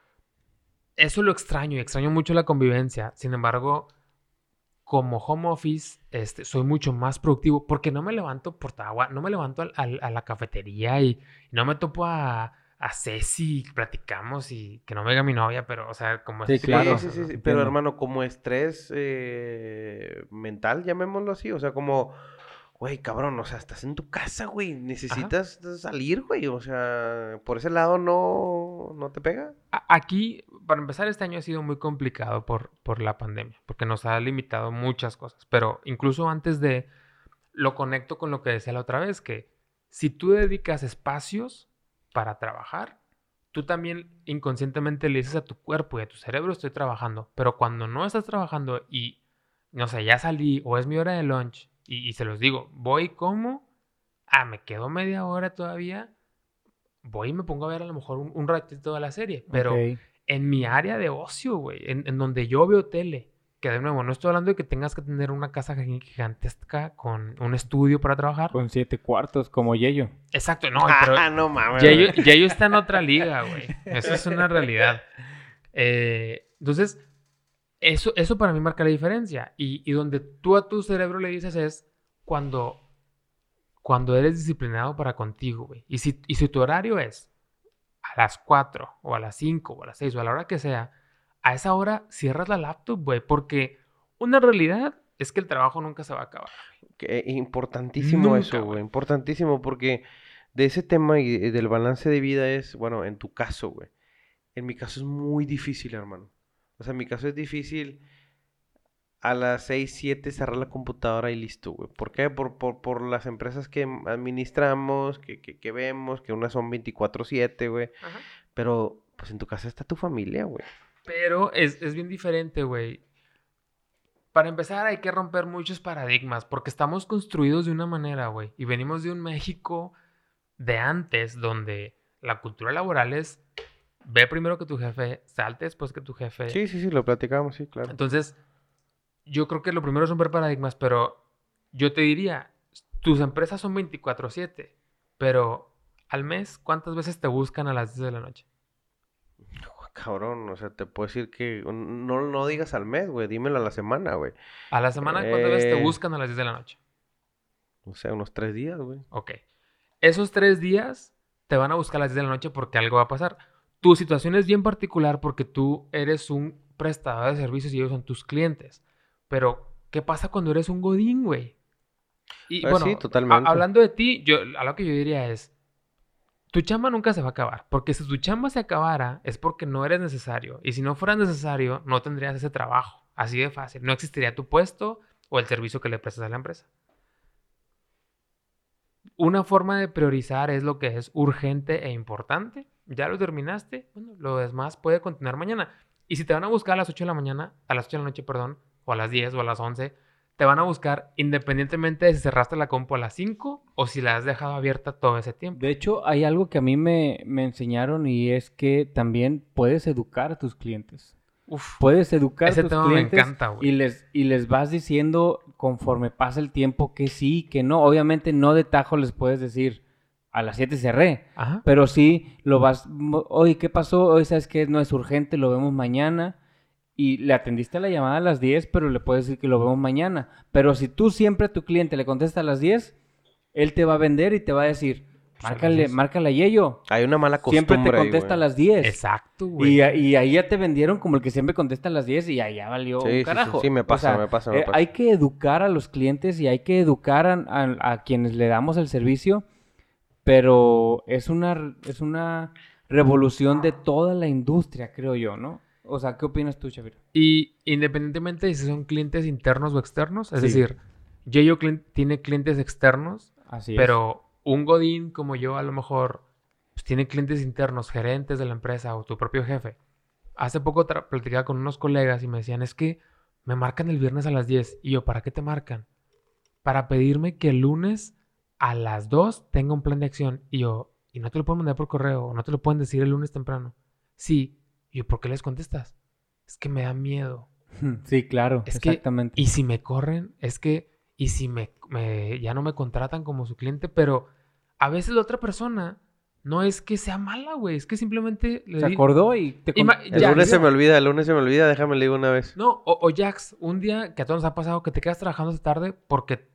eso lo extraño y extraño mucho la convivencia. Sin embargo, como home office, este, soy mucho más productivo porque no me levanto por agua, no me levanto al- al- a la cafetería y, y no me topo a, a Ceci, y platicamos y que no me diga mi novia, pero, o sea, como Sí, de claro. sí, sí. Pero hermano, como estrés eh, mental, llamémoslo así. O sea, como, güey, cabrón, o sea, estás en tu casa, güey. Necesitas salir, güey. O sea, por ese lado no, no te pega. Aquí, para empezar, este año ha sido muy complicado por, por la pandemia, porque nos ha limitado muchas cosas. Pero incluso antes de, lo conecto con lo que decía la otra vez, que si tú dedicas espacios para trabajar, tú también inconscientemente le dices a tu cuerpo y a tu cerebro estoy trabajando. Pero cuando no estás trabajando y, no sé, ya salí o es mi hora de lunch y, y se los digo, voy como, ah, me quedo media hora todavía, voy y me pongo a ver a lo mejor un, un ratito de la serie. Pero Ok. en mi área de ocio, güey, en, en donde yo veo tele, que de nuevo, no estoy hablando de que tengas que tener una casa gi- gigantesca con un estudio para trabajar. Con siete cuartos, como Yello. Exacto, no, pero ah, no mames. Yayo, güey. Yayo está en otra liga, güey. Eso es una realidad. Eh, entonces, eso, eso para mí marca la diferencia. Y, y donde tú a tu cerebro le dices es cuando, cuando eres disciplinado para contigo, güey. Y si, y si tu horario es a las 4 o a las 5 o a las 6 o a la hora que sea, a esa hora cierras la laptop, güey. Porque una realidad es que el trabajo nunca se va a acabar. Que, eh, importantísimo Nunca, eso, güey. Importantísimo porque de ese tema y del balance de vida es, bueno, en tu caso, güey. En mi caso es muy difícil, hermano. O sea, en mi caso es difícil a las 6, 7 cerrar la computadora y listo, güey. ¿Por qué? Por, por, por las empresas que administramos, que, que, que vemos, que unas son 24/7, güey. Pero, pues en tu casa está tu familia, güey. Pero es, es bien diferente, güey. Para empezar, hay que romper muchos paradigmas, porque estamos construidos de una manera, güey. Y venimos de un México de antes, donde la cultura laboral es ve primero que tu jefe, salte después que tu jefe. Sí, sí, sí, lo platicamos, sí, claro. Entonces, yo creo que lo primero es romper paradigmas, pero yo te diría, tus empresas son 24/7, pero al mes, ¿cuántas veces te buscan a las 10 de la noche? Cabrón, o sea, te puedo decir que no, no digas al mes, güey, dímelo a la semana, güey. A la semana, ¿cuántas veces te Eh. buscan a las 10 de la noche? O sea, unos tres días, güey. Ok. Esos tres días te van a buscar a las 10 de la noche porque algo va a pasar. Tu situación es bien particular porque tú eres un prestador de servicios y ellos son tus clientes. Pero, ¿qué pasa cuando eres un godín, güey? Y Ah, bueno, sí, a- totalmente. hablando de ti, yo, a lo que yo diría es, tu chamba nunca se va a acabar. Porque si tu chamba se acabara, es porque no eres necesario. Y si no fueras necesario, no tendrías ese trabajo. Así de fácil. No existiría tu puesto o el servicio que le prestas a la empresa. Una forma de priorizar es lo que es urgente e importante. Ya lo terminaste, bueno, lo demás puede continuar mañana. Y si te van a buscar a las 8 de la mañana, a las 8 de la noche, perdón, o a las 10 o a las 11, te van a buscar independientemente de si cerraste la compu a las 5 o si la has dejado abierta todo ese tiempo. De hecho, hay algo que a mí me, me enseñaron y es que también puedes educar a tus clientes. Uf, Puedes educar Ese a tus tema me clientes encanta, güey. y les, y les vas diciendo conforme pasa el tiempo que sí, que no. Obviamente no de tajo les puedes decir a las 7 cerré, Ajá. pero sí lo vas, oye, ¿qué pasó? Hoy sabes que no es urgente, lo vemos mañana. y le atendiste la llamada a las 10, pero le puedes decir que lo vemos mañana. Pero si tú siempre a tu cliente le contestas a las 10, él te va a vender y te va a decir, márcale, márcale a Yello. Hay una mala costumbre Siempre te ahí, contesta a las 10. Exacto, Y, güey. y ahí ya te vendieron como el que siempre contesta a las 10 y allá valió Sí, un sí, carajo. sí, me O pasa, sea, me pasa, me eh, pasa. Hay que educar a los clientes y hay que educar a, a- a quienes le damos el servicio, pero es una, es una revolución de toda la industria, creo yo, ¿no? O sea, ¿qué opinas tú, Xavier? Y independientemente de si son clientes internos o externos, es Sí. decir, Yayo clin- tiene clientes externos, Así es. pero un Godín como yo a lo mejor pues, tiene clientes internos, gerentes de la empresa o tu propio jefe. Hace poco platicaba con unos colegas y me decían, es que me marcan el viernes a las 10. Y yo, ¿para qué te marcan? Para pedirme que el lunes a las 2 tenga un plan de acción. Y yo, ¿y no te lo pueden mandar por correo? ¿O no te lo pueden decir el lunes temprano? Sí. Y yo, ¿por qué les contestas? Es que me da miedo. Sí, claro, Es que- exactamente. Y si me corren, es que, y si me, me- ya no me contratan como su cliente, pero a veces la otra persona no es que sea mala, güey, es que simplemente le Se di- acordó y te con- Ima- El Ya, lunes ya. se me olvida, el lunes se me olvida, déjame le digo una vez. No, o, o Jax, un día que a todos nos ha pasado que te quedas trabajando hasta tarde porque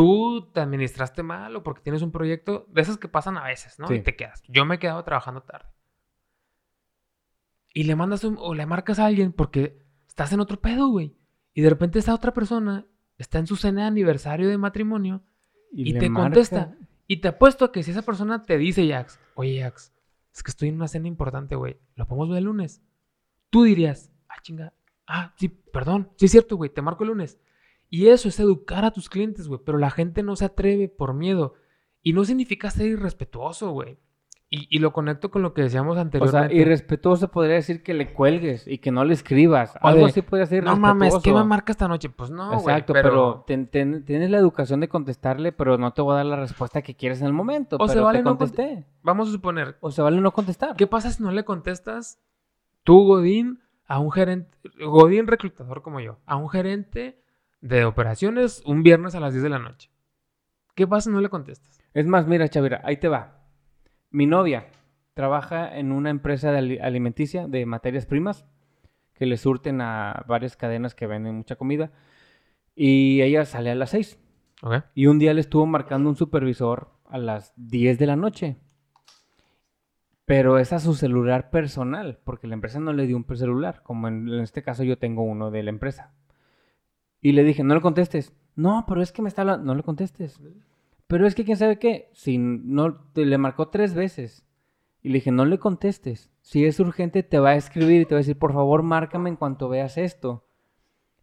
tú te administraste mal o porque tienes un proyecto, de esas que pasan a veces, ¿no? Sí. Y te quedas. Yo me he quedado trabajando tarde. Y le mandas un, o le marcas a alguien porque estás en otro pedo, güey. Y de repente esa otra persona está en su cena de aniversario de matrimonio y, te marca. contesta. Y te apuesto a que si esa persona te dice, Jax, oye, Jax, es que estoy en una cena importante, güey, ¿lo podemos ver el lunes? Tú dirías, ah, chinga, ah, sí, perdón, sí es cierto, güey, te marco el lunes. Y eso es educar a tus clientes, güey, pero la gente no se atreve por miedo. Y no significa ser irrespetuoso, güey. Y, y lo conecto con lo que decíamos O sea, anteriormente. irrespetuoso podría decir que le cuelgues y que no le escribas. Algo así podría ser no mames, ¿qué me marca esta noche? Pues no, güey, Exacto, pero, ten- ten- tienes la educación de contestarle, pero no te voy a dar la respuesta que quieres en el momento. O se vale te no contesté. Vamos a suponer, O se vale no contestar. ¿Qué pasa si no le contestas tú, Godín, a un gerente, Godín reclutador como yo, a un gerente de operaciones un viernes a las 10 de la noche? ¿Qué pasa si no le contestas? Es más, mira, Chavira, ahí te va. Mi novia trabaja en una empresa de ali- alimenticia de materias primas que le surten a varias cadenas que venden mucha comida. Y ella sale a las 6. ¿Ok? Y un día le estuvo marcando un supervisor a las 10 de la noche. Pero es a su celular personal, porque la empresa no le dio un celular, como en, en este caso yo tengo uno de la empresa. Y le dije, no le contestes. No, pero es que me está hablando. No le contestes. Pero es que quién sabe qué. Si no, te le marcó tres veces. Y le dije, no le contestes. Si es urgente, te va a escribir y te va a decir, por favor, márcame en cuanto veas esto.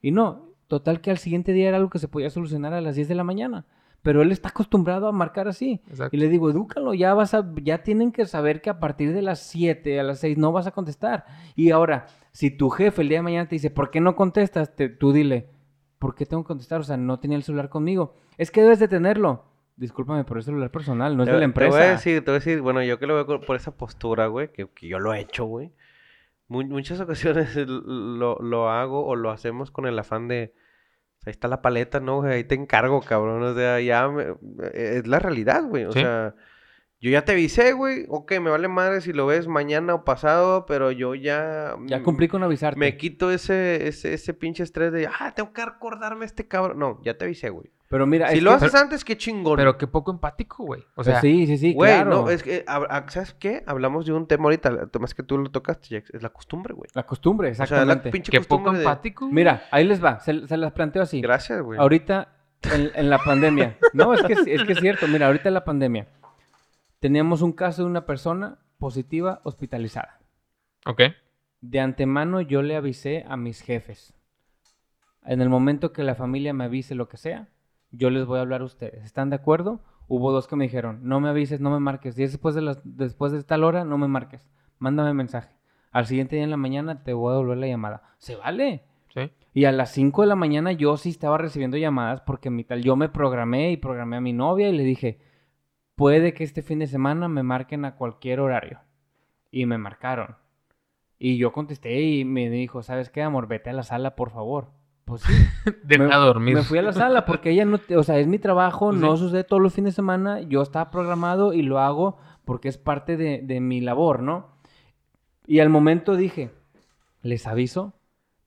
Y no, total que al siguiente día era algo que se podía solucionar a las 10 de la mañana. Pero él está acostumbrado a marcar así. Exacto. Y le digo, edúcalo, ya vas a, ya tienen que saber que a partir de las 7, a las 6 no vas a contestar. Y ahora, si tu jefe el día de mañana te dice, ¿por qué no contestas? Te- tú dile, ¿por qué tengo que contestar? O sea, no tenía el celular conmigo. Es que debes de tenerlo. Discúlpame, pero es celular personal, no es Te- de la Te empresa. voy a decir, te voy a decir, bueno, yo que lo veo por esa postura, güey, que, que yo lo he hecho, güey. Mu- muchas ocasiones lo, lo hago o lo hacemos con el afán de, o sea, ahí está la paleta, ¿no? güey? Ahí te encargo, cabrón. O sea, ya me- es la realidad, güey. O Sí. sea, yo ya te avisé, güey. Ok, me vale madre si lo ves mañana o pasado, pero yo ya... Ya mm, cumplí con avisarte. Me quito ese, ese, ese pinche estrés de, ah, tengo que recordarme a este cabrón. No, ya te avisé, güey. Pero mira, Si lo que- haces antes, qué chingón. Pero qué poco empático, güey. O Pues sea, sí, sí, sí, Güey, claro. no, es que, hab- ah, ¿sabes qué? Hablamos de un tema ahorita, más que tú lo tocaste, Jax, es la costumbre, güey. La costumbre, O sea, exactamente. la pinche qué poco de... empático. Mira, ahí les va, se, se las planteo así. Gracias, güey. Ahorita, en, en la pandemia. No, es que, es que es cierto. Mira, ahorita en la pandemia. Teníamos un caso de una persona positiva hospitalizada. Ok. De antemano yo le avisé a mis jefes. En el momento que la familia me avise lo que sea, yo les voy a hablar a ustedes. ¿Están de acuerdo? Hubo dos que me dijeron, no me avises, no me marques. Y es después de, las, después de tal hora, no me marques. Mándame mensaje. Al siguiente día en la mañana te voy a devolver la llamada. ¿Se vale? Sí. Y a las 5 de la mañana yo sí estaba recibiendo llamadas porque mi tal, yo me programé y programé a mi novia y le dije, puede que este fin de semana me marquen a cualquier horario. Y me marcaron. Y yo contesté y me dijo, ¿sabes qué, amor? Vete a la sala, por favor. Pues sí. Deja me, dormir. me fui a la sala porque ella no, te- o sea, es mi trabajo, Pues no sí. sucede todos los fines de semana, yo estaba programado y lo hago porque es parte de, de mi labor, ¿no? Y al momento dije, les aviso,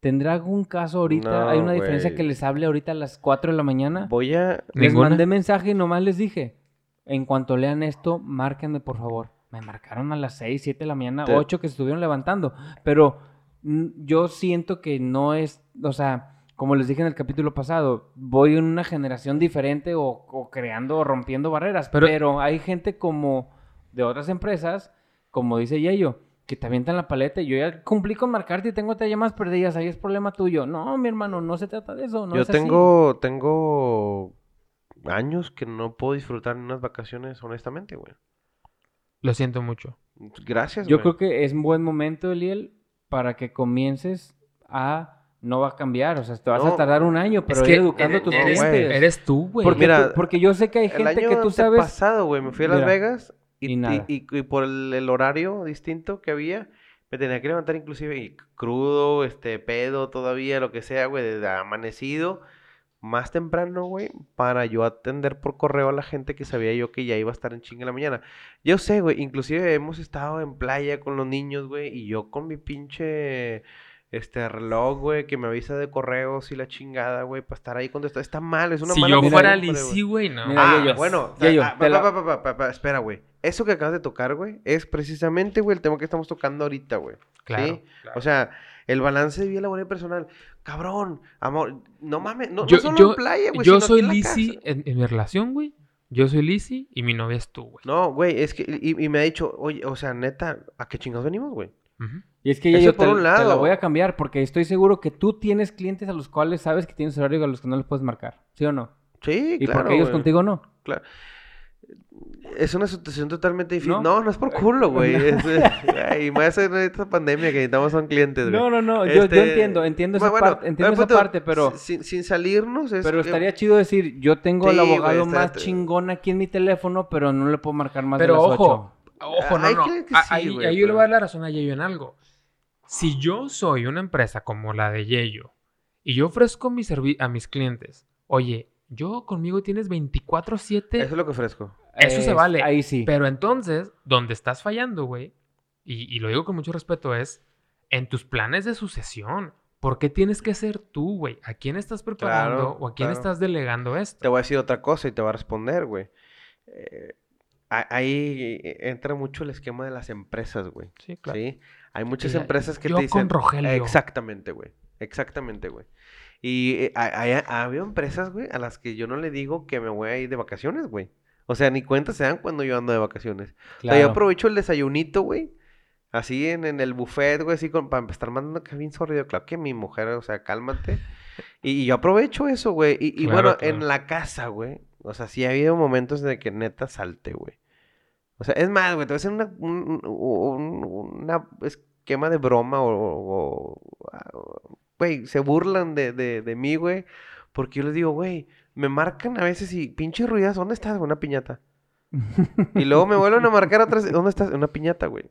¿Tendrá algún caso ahorita? No, ¿Hay una diferencia que les hable ahorita a las 4 de la mañana? Voy a... Les ¿Ninguna? mandé mensaje y nomás les dije, en cuanto lean esto, márquenme por favor. Me marcaron a las 6, 7 de la mañana, Te- 8 que se estuvieron levantando. Pero yo siento que no es, o sea, como les dije en el capítulo pasado, voy en una generación diferente o, o creando o rompiendo barreras. Pero- Pero, hay gente como de otras empresas, como dice Yello, que te avientan la paleta yo ya cumplí con marcarte y tengo te llamadas perdidas, ahí es problema tuyo. No, mi hermano, no se trata de eso. No Yo es así. tengo, tengo años que no puedo disfrutar en unas vacaciones, honestamente, güey. Lo siento mucho. Gracias, Yo güey. creo que es un buen momento, Eliel, para que comiences a... No va a cambiar, o sea, te vas No. a tardar un año, pero es que ir educando a tus eres- clientes. Eres tú, güey. porque, Mira, tú- porque yo sé que hay El gente año que tú sabes... pasado, güey, me fui a Las Mira, Vegas y, y nada. y- y por el, el horario distinto que había, me tenía que levantar inclusive y crudo, este, pedo todavía, lo que sea, güey, desde amanecido, más temprano, güey, para yo atender por correo a la gente que sabía yo que ya iba a estar en chinga en la mañana. Yo sé, güey, inclusive hemos estado en playa con los niños, güey, y yo con mi pinche... Este reloj, güey, que me avisa de correos y la chingada, güey, para estar ahí cuando está. Está mal, es una si mala yo Mira, fuera. Lizzy, güey, no. Mira, Ah, bueno, Yayo, ah, te pa, la- pa, pa, pa, pa, pa, espera, güey. Eso que acabas de tocar, güey, es precisamente, güey, el tema que estamos tocando ahorita, güey. claro, ¿sí? claro. O sea, el balance de vida laboral y personal. Cabrón, amor, no mames, no, no yo, solo yo- en playa, güey, yo sino soy Lizzy en, en mi relación, güey. Yo soy Lizzy y mi novia es tú, güey. No, güey, es que, y, y me ha dicho, oye, o sea, neta, ¿a qué chingados venimos, güey? Y es que ya yo por te, un te la lado. voy a cambiar porque estoy seguro que tú tienes clientes a los cuales sabes que tienes horario y a los que no les puedes marcar. ¿Sí o no? Sí, y claro, porque ellos güey. contigo no. Claro. Es una situación totalmente difícil. ¿No? No, no, es por culo, güey. Eh, ay, más en esta pandemia que necesitamos son clientes, güey. No, no, no. Yo, yo Este, entiendo, entiendo esa, bueno, parte, entiendo bueno, esa punto, parte, pero... Sin, sin salirnos es... Pero que- estaría chido decir, yo tengo el Sí, güey, abogado más chingón aquí en mi teléfono, pero no le puedo marcar más Pero de las ojo, ocho. ojo, no, clientes que Ah, sí, ahí, güey, ahí yo le voy a dar la razón a Yeyo en algo. Si yo soy una empresa como la de Yeyo y yo ofrezco mi a mis clientes, oye, yo conmigo tienes 24/7, Eso es lo que ofrezco. eso se vale. Ahí sí. pero entonces, donde estás fallando, güey, y, y lo digo con mucho respeto, es en tus planes de sucesión. ¿Por qué tienes que ser tú, güey? ¿A quién estás preparando Claro, o a quién claro. estás delegando esto? Te voy a decir otra cosa y te va a responder, güey. Eh, ahí entra mucho el esquema de las empresas, güey. Sí, claro. ¿Sí? Hay muchas empresas que yo te dicen... con Rogelio. Exactamente, güey. Exactamente, güey. Y eh, ha- hay- ha habido empresas, güey, a las que yo no le digo que me voy a ir de vacaciones, güey. O sea, ni cuenta se dan cuando yo ando de vacaciones. O sea, yo Claro. aprovecho el desayunito, güey. Así en, en el buffet, güey, así con, para estar mandando que bien sorrido. Claro que mi mujer, o sea, cálmate. Y, y yo aprovecho eso, güey. Y, y Claro, bueno, claro. en la casa, güey. O sea, sí ha habido momentos de que neta salte, güey. O sea, es más, güey, te voy a hacer una, un, un- una esquema de broma o... o- o- Güey, se burlan de, de, de mí, güey. Porque yo les digo, güey, me marcan a veces y pinche ruidas, ¿dónde estás? Una piñata. Y luego me vuelven a marcar atrás. ¿Dónde estás? Una piñata, güey.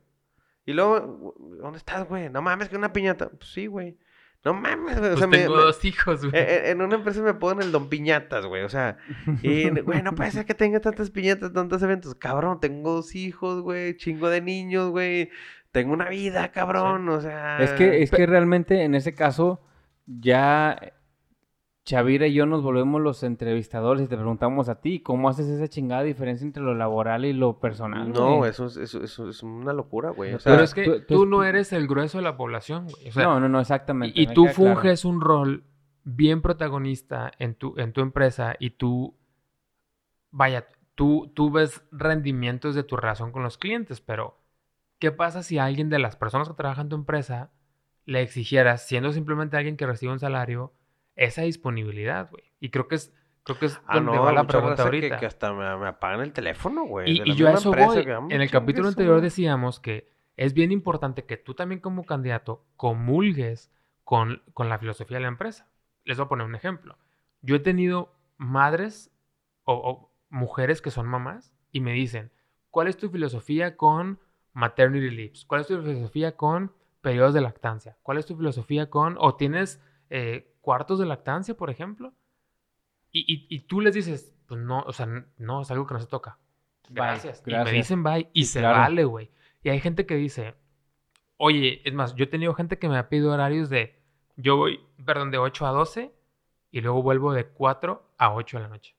Y luego, ¿dónde estás, güey? No mames, que una piñata. Pues sí, güey. No mames, güey. O Pues sea, me- tengo me- dos hijos, güey. eh, eh, en una empresa me ponen el don piñatas, güey. O sea, y, güey, no puede ser que tenga tantas piñatas, tantos eventos. Cabrón, tengo dos hijos, güey. Chingo de niños, güey. Tengo una vida, cabrón. O sea. Es que, es que realmente en ese caso ya Chavira y yo nos volvemos los entrevistadores y te preguntamos a ti, ¿cómo haces esa chingada diferencia entre lo laboral y lo personal? No, güey? eso es, eso, eso es una locura, güey. O Pero sea, Pero es que tú- tú, tú- no eres el grueso de la población, güey. O sea, no, no, no, exactamente. y, tú claro. funges un rol bien protagonista en tu, en tu empresa y tú, vaya, tú, tú ves rendimientos de tu relación con los clientes, pero ¿qué pasa si alguien de las personas que trabajan en tu empresa le exigieras, siendo simplemente alguien que recibe un salario, esa disponibilidad, güey? Y creo que es, creo que es Ah, donde no, va la pregunta raza que- ahorita. Que, hasta me, me apagan el teléfono, güey. Y, yo a eso voy. que, En el capítulo anterior decíamos que es bien importante que tú también como candidato comulgues con, con la filosofía de la empresa. Les voy a poner un ejemplo. Yo he tenido madres o, o mujeres que son mamás y me dicen, ¿cuál es tu filosofía con maternity leaves? ¿Cuál es tu filosofía con periodos de lactancia? ¿Cuál es tu filosofía con, o tienes eh, cuartos de lactancia, por ejemplo? Y, y- y tú les dices, pues no, o sea, no, es algo que no se toca. Bye, Gracias. Y me gracias. dicen bye y Sí, se claro. vale, güey. Y hay gente que dice, oye, es más, yo he tenido gente que me ha pedido horarios de yo voy, perdón, de 8 a 12 y luego vuelvo de 4 a 8 de la noche.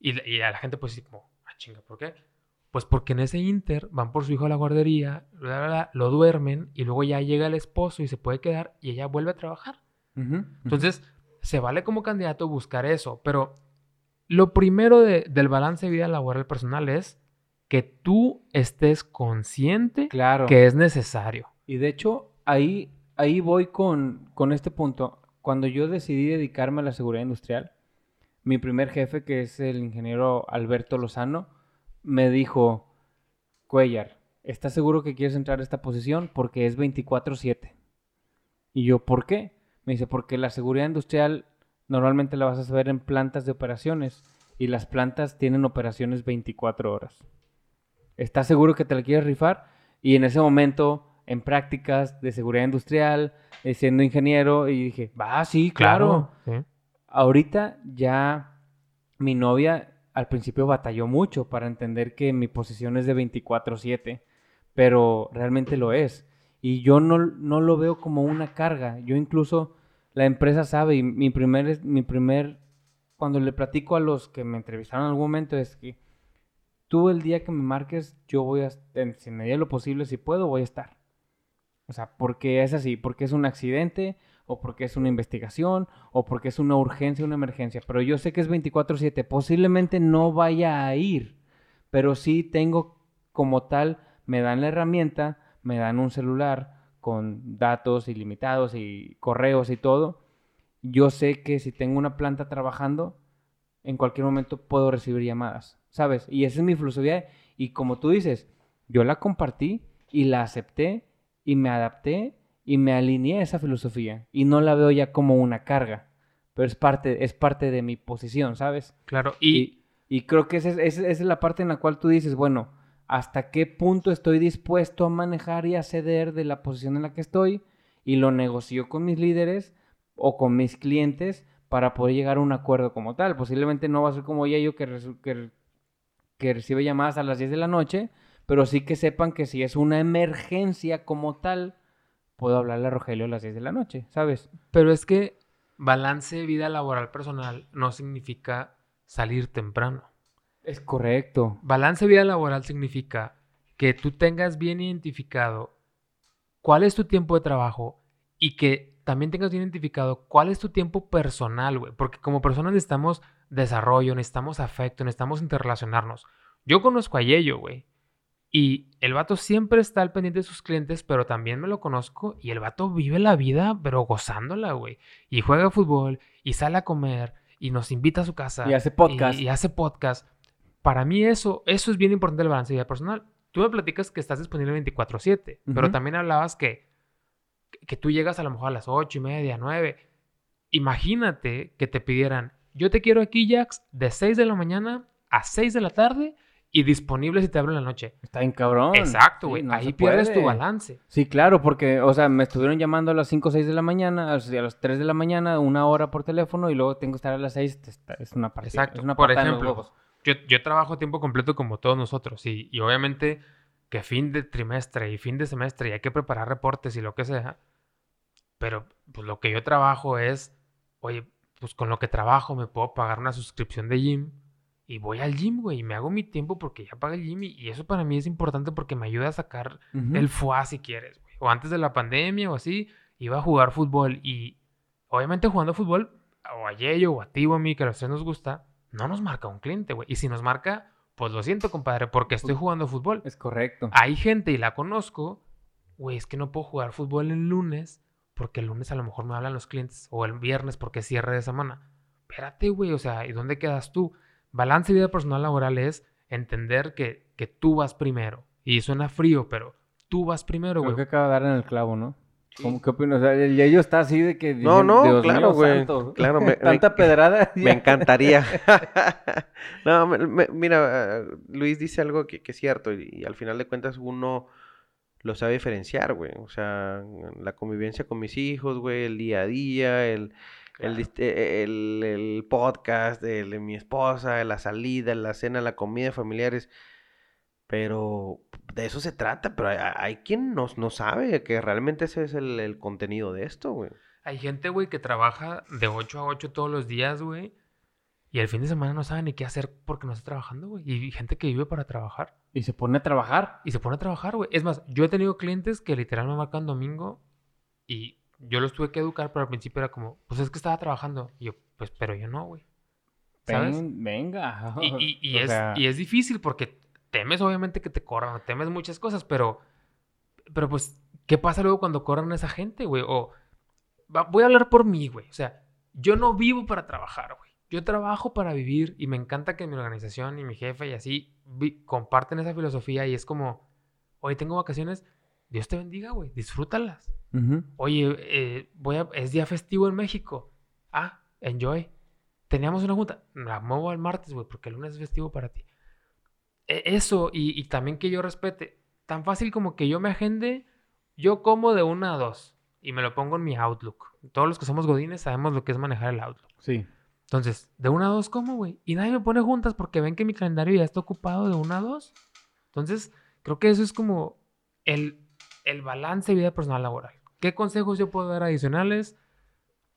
Y, y a la gente pues sí como, ah, chinga, ¿por qué? Pues porque en ese inter van por su hijo a la guardería, bla, bla, bla, lo duermen y luego ya llega el esposo y se puede quedar y ella vuelve a trabajar. Entonces, se vale como candidato buscar eso, pero lo primero de- del balance de vida laboral personal es que tú estés consciente claro. que es necesario. Y de hecho, ahí, ahí voy con, con este punto. Cuando yo decidí dedicarme a la seguridad industrial, mi primer jefe, que es el ingeniero Alberto Lozano, me dijo, Cuellar, ¿estás seguro que quieres entrar a esta posición? Porque es 24/7. Y yo, ¿por qué? Me dice, porque la seguridad industrial normalmente la vas a saber en plantas de operaciones y las plantas tienen operaciones 24 horas. ¿Estás seguro que te la quieres rifar? Y en ese momento, en prácticas de seguridad industrial, eh, siendo ingeniero, y dije, va, sí, claro. ¿sí? Ahorita ya mi novia al principio batalló mucho para entender que mi posición es de 24/7, pero realmente lo es. Y yo no, no lo veo como una carga. Yo incluso, la empresa sabe, y mi primer, mi primer, cuando le platico a los que me entrevistaron en algún momento, es que tú el día que me marques, yo voy a, en, si medida de lo posible, si puedo, voy a estar. O sea, porque es así, porque es un accidente, o porque es una investigación, o porque es una urgencia, una emergencia. Pero yo sé que es 24/7, posiblemente no vaya a ir, pero sí tengo como tal, me dan la herramienta, me dan un celular con datos ilimitados y correos y todo. Yo sé que si tengo una planta trabajando, en cualquier momento puedo recibir llamadas, ¿sabes? Y esa es mi filosofía. Y como tú dices, yo la compartí y la acepté y me adapté y me alineé a esa filosofía. Y no la veo ya como una carga, pero es parte, es parte de mi posición, ¿sabes? Claro, y, Y, y creo que esa es, esa es la parte en la cual tú dices, bueno, ¿hasta qué punto estoy dispuesto a manejar y a ceder de la posición en la que estoy? Y lo negocio con mis líderes o con mis clientes para poder llegar a un acuerdo como tal. Posiblemente no va a ser como ella yo que, que, que recibe llamadas a las 10 de la noche, pero sí que sepan que si es una emergencia como tal, puedo hablarle a Rogelio a las 10 de la noche, ¿sabes? pero es que balance de vida laboral personal no significa salir temprano. Es correcto. Balance de vida laboral significa que tú tengas bien identificado cuál es tu tiempo de trabajo y que también tengas bien identificado cuál es tu tiempo personal, güey. Porque como personas necesitamos desarrollo, necesitamos afecto, necesitamos interrelacionarnos. Yo conozco a Yello, güey. Y el vato siempre está al pendiente de sus clientes, pero también me lo conozco. Y el vato vive la vida, pero gozándola, güey. Y juega fútbol, y sale a comer, y nos invita a su casa. Y hace podcast. Y, y hace podcast. Para mí eso, eso es bien importante el balance de vida personal. Tú me platicas que estás disponible 24/7, pero Ujú. también hablabas que, que tú llegas a lo mejor a las 8 y media, 9. Imagínate que te pidieran, yo te quiero aquí, Jax, de 6 de la mañana a 6 de la tarde y disponible si te abro en la noche. Está bien cabrón. Exacto, Sí, güey. no Ahí pierdes tu puede. balance. Sí, claro, porque, o sea, me estuvieron llamando a las 5 o 6 de la mañana, o sea, a las 3 de la mañana, una hora por teléfono, y luego tengo que estar a las 6. está- Es una partida. Exacto. Es una Por ejemplo. Yo, yo trabajo a tiempo completo como todos nosotros y, y obviamente que fin de trimestre y fin de semestre y hay que preparar reportes y lo que sea. Pero pues lo que yo trabajo es, oye, pues con lo que trabajo me puedo pagar una suscripción de gym y voy al gym, güey, y me hago mi tiempo porque ya paga el gym y, y eso para mí es importante porque me ayuda a sacar Ujú. el FUA si quieres, güey. O antes de la pandemia o así, iba a jugar fútbol y obviamente jugando fútbol, o a Yello o a ti o a mí, que a los tres nos gusta, no nos marca un cliente, güey. Y si nos marca, pues lo siento, compadre, porque estoy jugando fútbol. Es correcto. Hay gente y la conozco, güey, es que no puedo jugar fútbol el lunes porque el lunes a lo mejor me hablan los clientes o el viernes porque cierre de semana. Espérate, güey, o sea, ¿y dónde quedas tú? Balance de vida personal laboral es entender que, que tú vas primero. Y suena frío, pero tú vas primero, Creo güey. que acaba de dar en el clavo, ¿no? ¿Cómo, ¿Qué opinas? O sea, el está así de que... No, no, "Dios claro, güey. santo". Claro, me- Tanta me- pedrada. Me encantaría. no, me- me- mira, eh, Luis dice algo que, que es cierto y, y al final de cuentas uno lo sabe diferenciar, güey. O sea, la convivencia con mis hijos, güey, el día a día, el, Claro. dist- eh, el- el podcast, el de mi esposa, la salida, la cena, la comida familiares. Pero de eso se trata, pero hay, hay quien no, no sabe que realmente ese es el, el contenido de esto, güey. Hay gente, güey, que trabaja de 8 a 8 todos los días, güey. Y el fin de semana no sabe ni qué hacer porque no está trabajando, güey. Y gente que vive para trabajar. Y se pone a trabajar. Y se pone a trabajar, güey. Es más, yo he tenido clientes que literal me marcan domingo y yo los tuve que educar, pero al principio era como, pues es que estaba trabajando. Y yo, pues, pero yo no, güey. ¿Sabes? Ven- venga. Y, y- es, sea, y es difícil porque temes obviamente que te corran, temes muchas cosas, pero, pero pues, ¿qué pasa luego cuando corran a esa gente, güey? O va- voy a hablar por mí, güey. O sea, yo no vivo para trabajar, güey. Yo trabajo para vivir y me encanta que mi organización y mi jefe y así vi- comparten esa filosofía y es como, oye, tengo vacaciones, Dios te bendiga, güey, disfrútalas. Oye, eh, voy a, es día festivo en México. Ah, enjoy. Teníamos una junta. La muevo al martes, güey, porque el lunes es festivo para ti. E- Eso, y, y también que yo respete. Tan fácil como que yo me agende, yo como de una a dos. Y me lo pongo en mi Outlook. Todos los que somos godines sabemos lo que es manejar el Outlook. Sí. Entonces, de una a dos como, güey. Y nadie me pone juntas porque ven que mi calendario ya está ocupado de una a dos. Entonces, creo que eso es como el, el balance de vida personal laboral. ¿Qué consejos yo puedo dar adicionales?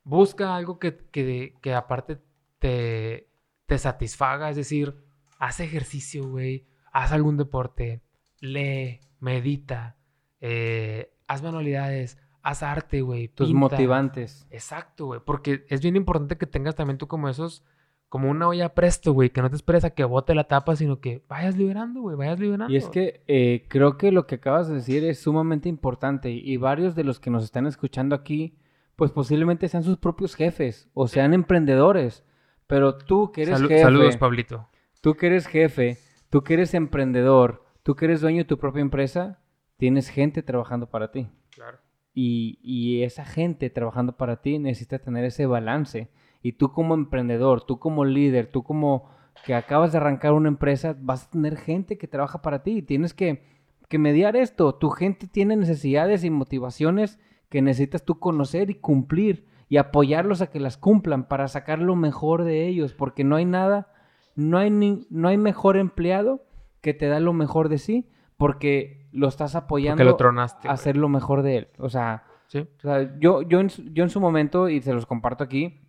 Busca algo que, que, que aparte te, te satisfaga. Es decir, haz ejercicio, güey. Haz algún deporte. Lee, medita. eh, haz manualidades. Haz arte, güey. Tus motivantes. Exacto, güey. Porque es bien importante que tengas también tú como esos, como una olla presto, güey. Que no te esperes a que bote la tapa, sino que vayas liberando, güey. Vayas liberando. Y es que eh, creo que lo que acabas de decir es sumamente importante y varios de los que nos están escuchando aquí, pues posiblemente sean sus propios jefes o sean emprendedores. Pero tú que eres jefe, Saludos, Pablito. tú que eres jefe, tú que eres emprendedor, tú que eres dueño de tu propia empresa, tienes gente trabajando para ti. Claro. Y, y esa gente trabajando para ti necesita tener ese balance. Y tú como emprendedor, tú como líder, tú como que acabas de arrancar una empresa, vas a tener gente que trabaja para ti. Tienes que, que mediar esto. Tu gente tiene necesidades y motivaciones que necesitas tú conocer y cumplir y apoyarlos a que las cumplan para sacar lo mejor de ellos. Porque no hay nada, no hay, ni- no hay mejor empleado que te da lo mejor de sí porque lo estás apoyando lo tronaste. a hacer lo mejor de él. O sea, Sí. o sea, yo, yo, en, yo en su momento, y se los comparto aquí,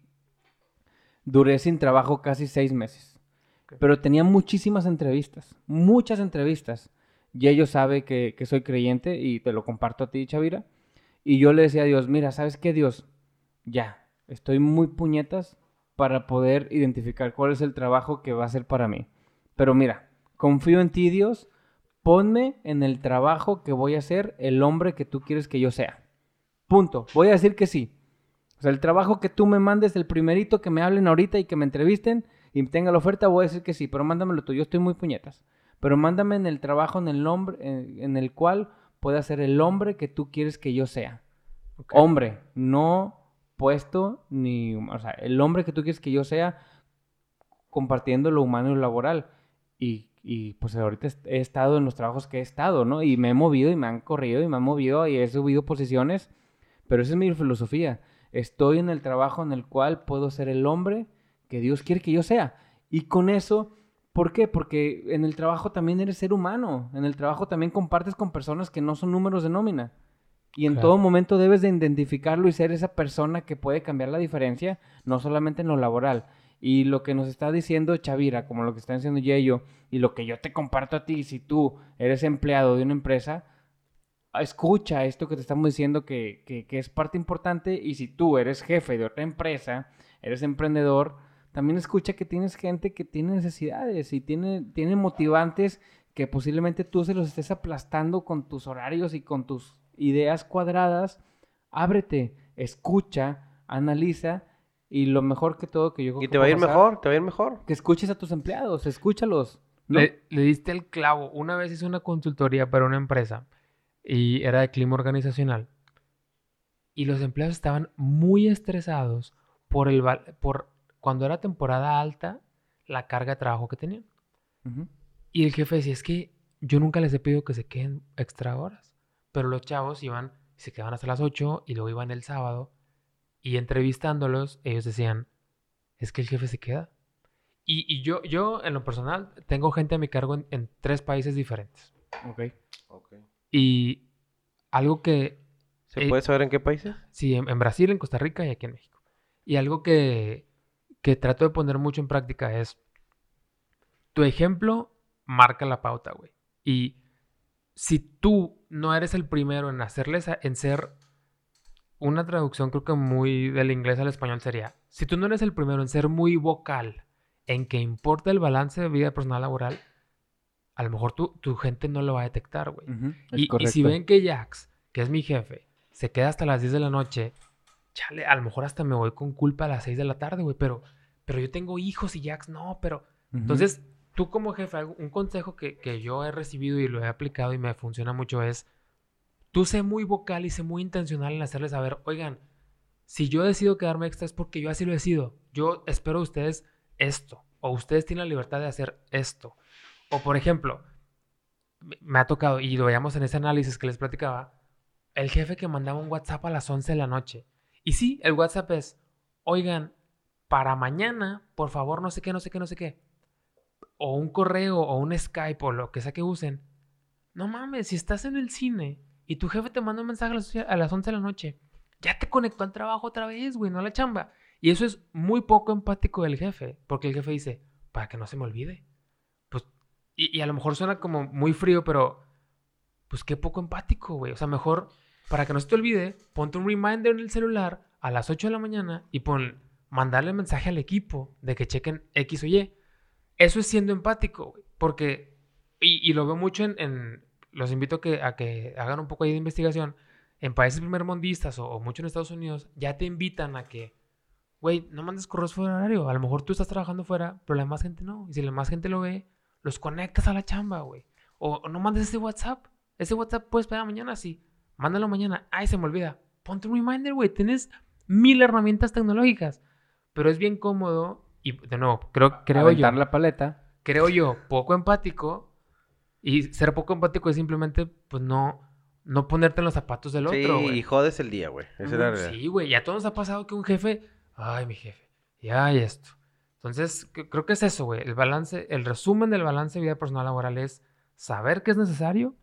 duré sin trabajo casi seis meses. Pero tenía muchísimas entrevistas, muchas entrevistas. Y ellos saben que, que soy creyente y te lo comparto a ti, Chavira. Y yo le decía a Dios, mira, ¿sabes qué, Dios? Ya, estoy muy puñetas para poder identificar cuál es el trabajo que va a ser para mí. Pero mira, confío en ti, Dios. Ponme en el trabajo que voy a hacer el hombre que tú quieres que yo sea. Punto. Voy a decir que sí. O sea, el trabajo que tú me mandes, el primerito que me hablen ahorita y que me entrevisten y tenga la oferta, voy a decir que sí, pero mándamelo tú. Yo estoy muy puñetas. Pero mándame en el trabajo en el nombre, en, en el cual pueda ser el hombre que tú quieres que yo sea. Hombre, no puesto ni, o sea, el hombre que tú quieres que yo sea compartiendo lo humano y lo laboral. Y, y, pues ahorita he estado en los trabajos que he estado, ¿no? Y me he movido y me han corrido y me han movido y he subido posiciones, pero esa es mi filosofía. Estoy en el trabajo en el cual puedo ser el hombre que Dios quiere que yo sea. Y con eso, ¿por qué? Porque en el trabajo también eres ser humano. En el trabajo también compartes con personas que no son números de nómina. Y en Claro. todo momento debes de identificarlo y ser esa persona que puede cambiar la diferencia, no solamente en lo laboral. Y lo que nos está diciendo Chavira, como lo que está diciendo Yeyo, y lo que yo te comparto a ti, si tú eres empleado de una empresa, escucha esto que te estamos diciendo que, que- que es parte importante. Y si tú eres jefe de otra empresa, eres emprendedor, también escucha que tienes gente que tiene necesidades y tiene, tiene motivantes que posiblemente tú se los estés aplastando con tus horarios y con tus ideas cuadradas. Ábrete, escucha, analiza y lo mejor que todo que yo creo Y que te va a ir pasar, mejor, te va a ir mejor. Que escuches a tus empleados, escúchalos. ¿no? Le, le diste el clavo. Una vez hice una consultoría para una empresa y era de clima organizacional. Y los empleados estaban muy estresados por el por cuando era temporada alta la carga de trabajo que tenían. Y el jefe decía, es que yo nunca les he pedido que se queden extra horas. Pero los chavos iban, se quedaban hasta las 8 y luego iban el sábado. Y entrevistándolos, ellos decían, es que el jefe se queda. Y, y yo, yo, en lo personal, tengo gente a mi cargo en, en tres países diferentes. Ok. Y algo que ¿Se Eh, puede saber en qué países? Sí, en, en Brasil, en Costa Rica y aquí en México. Y algo que, que trato de poner mucho en práctica es, tu ejemplo marca la pauta, güey. Y si tú no eres el primero en hacerles, a- en ser una traducción creo que muy del inglés al español sería, si tú no eres el primero en ser muy vocal en que importa el balance de vida personal laboral, a lo mejor tu, tu gente no lo va a detectar, güey. Y, y si ven que Jax, que es mi jefe, se queda hasta las 10 de la noche, chale, a lo mejor hasta me voy con culpa a las 6 de la tarde, güey, pero, pero yo tengo hijos y Jax no, pero... Entonces, tú como jefe, un consejo que, que yo he recibido y lo he aplicado y me funciona mucho es, tú sé muy vocal y sé muy intencional en hacerles saber, oigan, si yo decido quedarme extra es porque yo así lo decido. Yo espero de ustedes esto. O ustedes tienen la libertad de hacer esto. O por ejemplo, me- ha tocado, y lo veíamos en ese análisis que les platicaba, el jefe que mandaba un WhatsApp a las 11 de la noche. Y sí, el WhatsApp es, oigan, para mañana, por favor, no sé qué, no sé qué, no sé qué. O un correo o un Skype o lo que sea que usen. No mames, si estás en el cine y tu jefe te manda un mensaje a las 11 de la noche, ya te conectó al trabajo otra vez, güey, no a la chamba. Y eso es muy poco empático del jefe, porque el jefe dice, para que no se me olvide. Y, a lo mejor suena como muy frío, pero pues qué poco empático, güey. O sea, mejor, para que no se te olvide, ponte un reminder en el celular a las 8 de la mañana y pon, mandarle mensaje al equipo de que chequen X o Y. Eso es siendo empático, güey. Porque, y, lo veo mucho en, los invito a que, a que hagan un poco ahí de investigación. En países primermundistas o, o mucho en Estados Unidos, ya te invitan a que, güey, no mandes correos fuera de horario. A lo mejor tú estás trabajando fuera, pero la más gente no. Y si la más gente lo ve, los conectas a la chamba, güey. O, o no mandes ese WhatsApp. Ese WhatsApp puedes esperar mañana, sí. Mándalo mañana. Ay, se me olvida. Ponte un reminder, güey. Tienes mil herramientas tecnológicas. Pero es bien cómodo. Y de nuevo, creo, creo yo la paleta. creo yo, poco empático. Y ser poco empático es simplemente, pues, no, no ponerte en los zapatos del Sí, otro, güey. y jodes el día, güey. Esa es la realidad. Sí, güey. Y a todos nos ha pasado que un jefe, ay, mi jefe, y ay, esto. Entonces, creo que es eso, güey. El balance, el resumen del balance de vida personal laboral es saber qué es necesario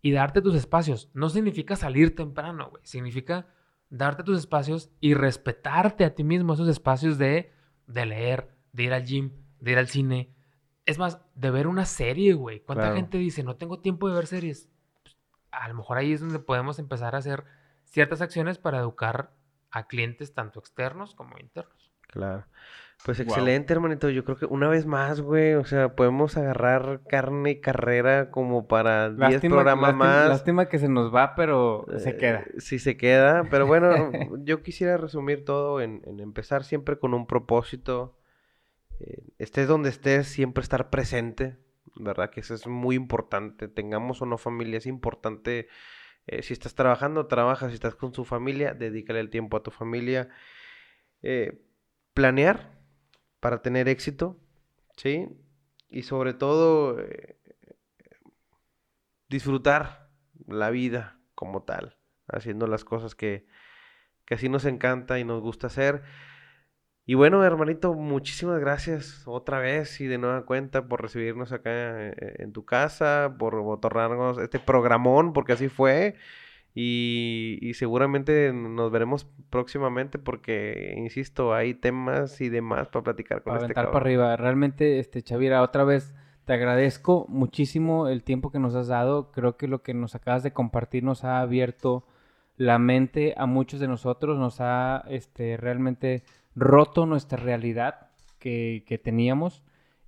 y darte tus espacios. No significa salir temprano, güey. Significa darte tus espacios y respetarte a ti mismo esos espacios de, de leer, de ir al gym, de ir al cine. Es más, de ver una serie, güey. ¿Cuánta Claro. gente dice, no tengo tiempo de ver series? Pues, a lo mejor ahí es donde podemos empezar a hacer ciertas acciones para educar a clientes tanto externos como internos. Claro. Pues excelente, hermanito. Yo creo que una vez más, güey, o sea, podemos agarrar carne y carrera como para 10 Lástima, programas lástima- más. lástima que se nos va, pero se Eh, queda. Sí, se queda. Pero bueno, yo quisiera resumir todo en, en empezar siempre con un propósito. Eh, estés donde estés, siempre estar presente. ¿Verdad? Que eso es muy importante. Tengamos o no familia, es importante. eh, si estás trabajando, trabaja. Si estás con su familia, dedícale el tiempo a tu familia. Eh, planear para tener éxito. ¿Sí? Y sobre todo, eh, disfrutar la vida como tal, haciendo las cosas que, que así nos encanta y nos gusta hacer. Y bueno, hermanito, muchísimas gracias otra vez y de nueva cuenta por recibirnos acá eh, en tu casa, por otorgarnos este programón, porque así fue. Y, y seguramente nos veremos próximamente porque, insisto, hay temas y demás para platicar con Para este aventar para cabrón. arriba. Realmente, este, Chavira, otra vez te agradezco muchísimo el tiempo que nos has dado. Creo que lo que nos acabas de compartir nos ha abierto la mente a muchos de nosotros, nos ha este, realmente roto nuestra realidad que, que teníamos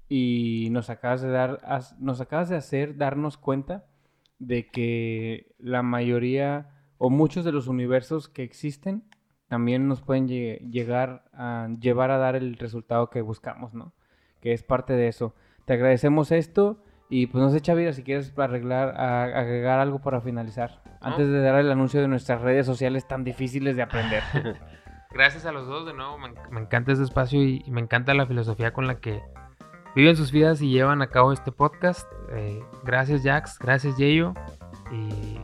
y nos acabas de dar, nos acabas de hacer darnos cuenta de que la mayoría o muchos de los universos que existen también nos pueden lle- llegar a llevar a dar el resultado que buscamos, ¿no? Que es parte de eso. Te agradecemos esto y pues no sé, Chavira, si quieres arreglar, a- agregar algo para finalizar. Antes de dar el anuncio de nuestras redes sociales tan difíciles de aprender. Gracias a los dos de nuevo, me, enc- me encanta este espacio y, y me encanta la filosofía con la que viven sus vidas y llevan a cabo este podcast. Eh, gracias Jax, gracias Yeyo y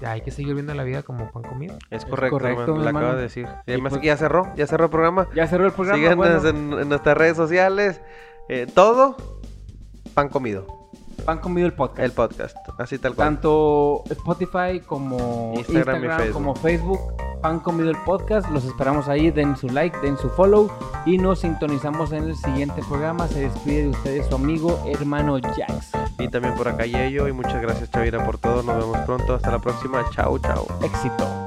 ya hay que seguir viendo la vida como pan comido. Es correcto, lo acaba de decir. Y además pues- que ya cerró, ya cerró el programa. ya cerró el programa. Síganos bueno. en, en nuestras redes sociales. eh, todo pan comido. Pan Comido el podcast. El podcast, así tal cual. Tanto Spotify como Instagram Instagram, y Facebook. como Facebook, Pan Comido el Podcast. Los esperamos ahí. Den su like, den su follow. Y nos sintonizamos en el siguiente programa. Se despide de ustedes su amigo, hermano Jax. Y también por acá Yeyo. Y muchas gracias, Chavira, por todo. Nos vemos pronto. Hasta la próxima. Chao, chao. Éxito.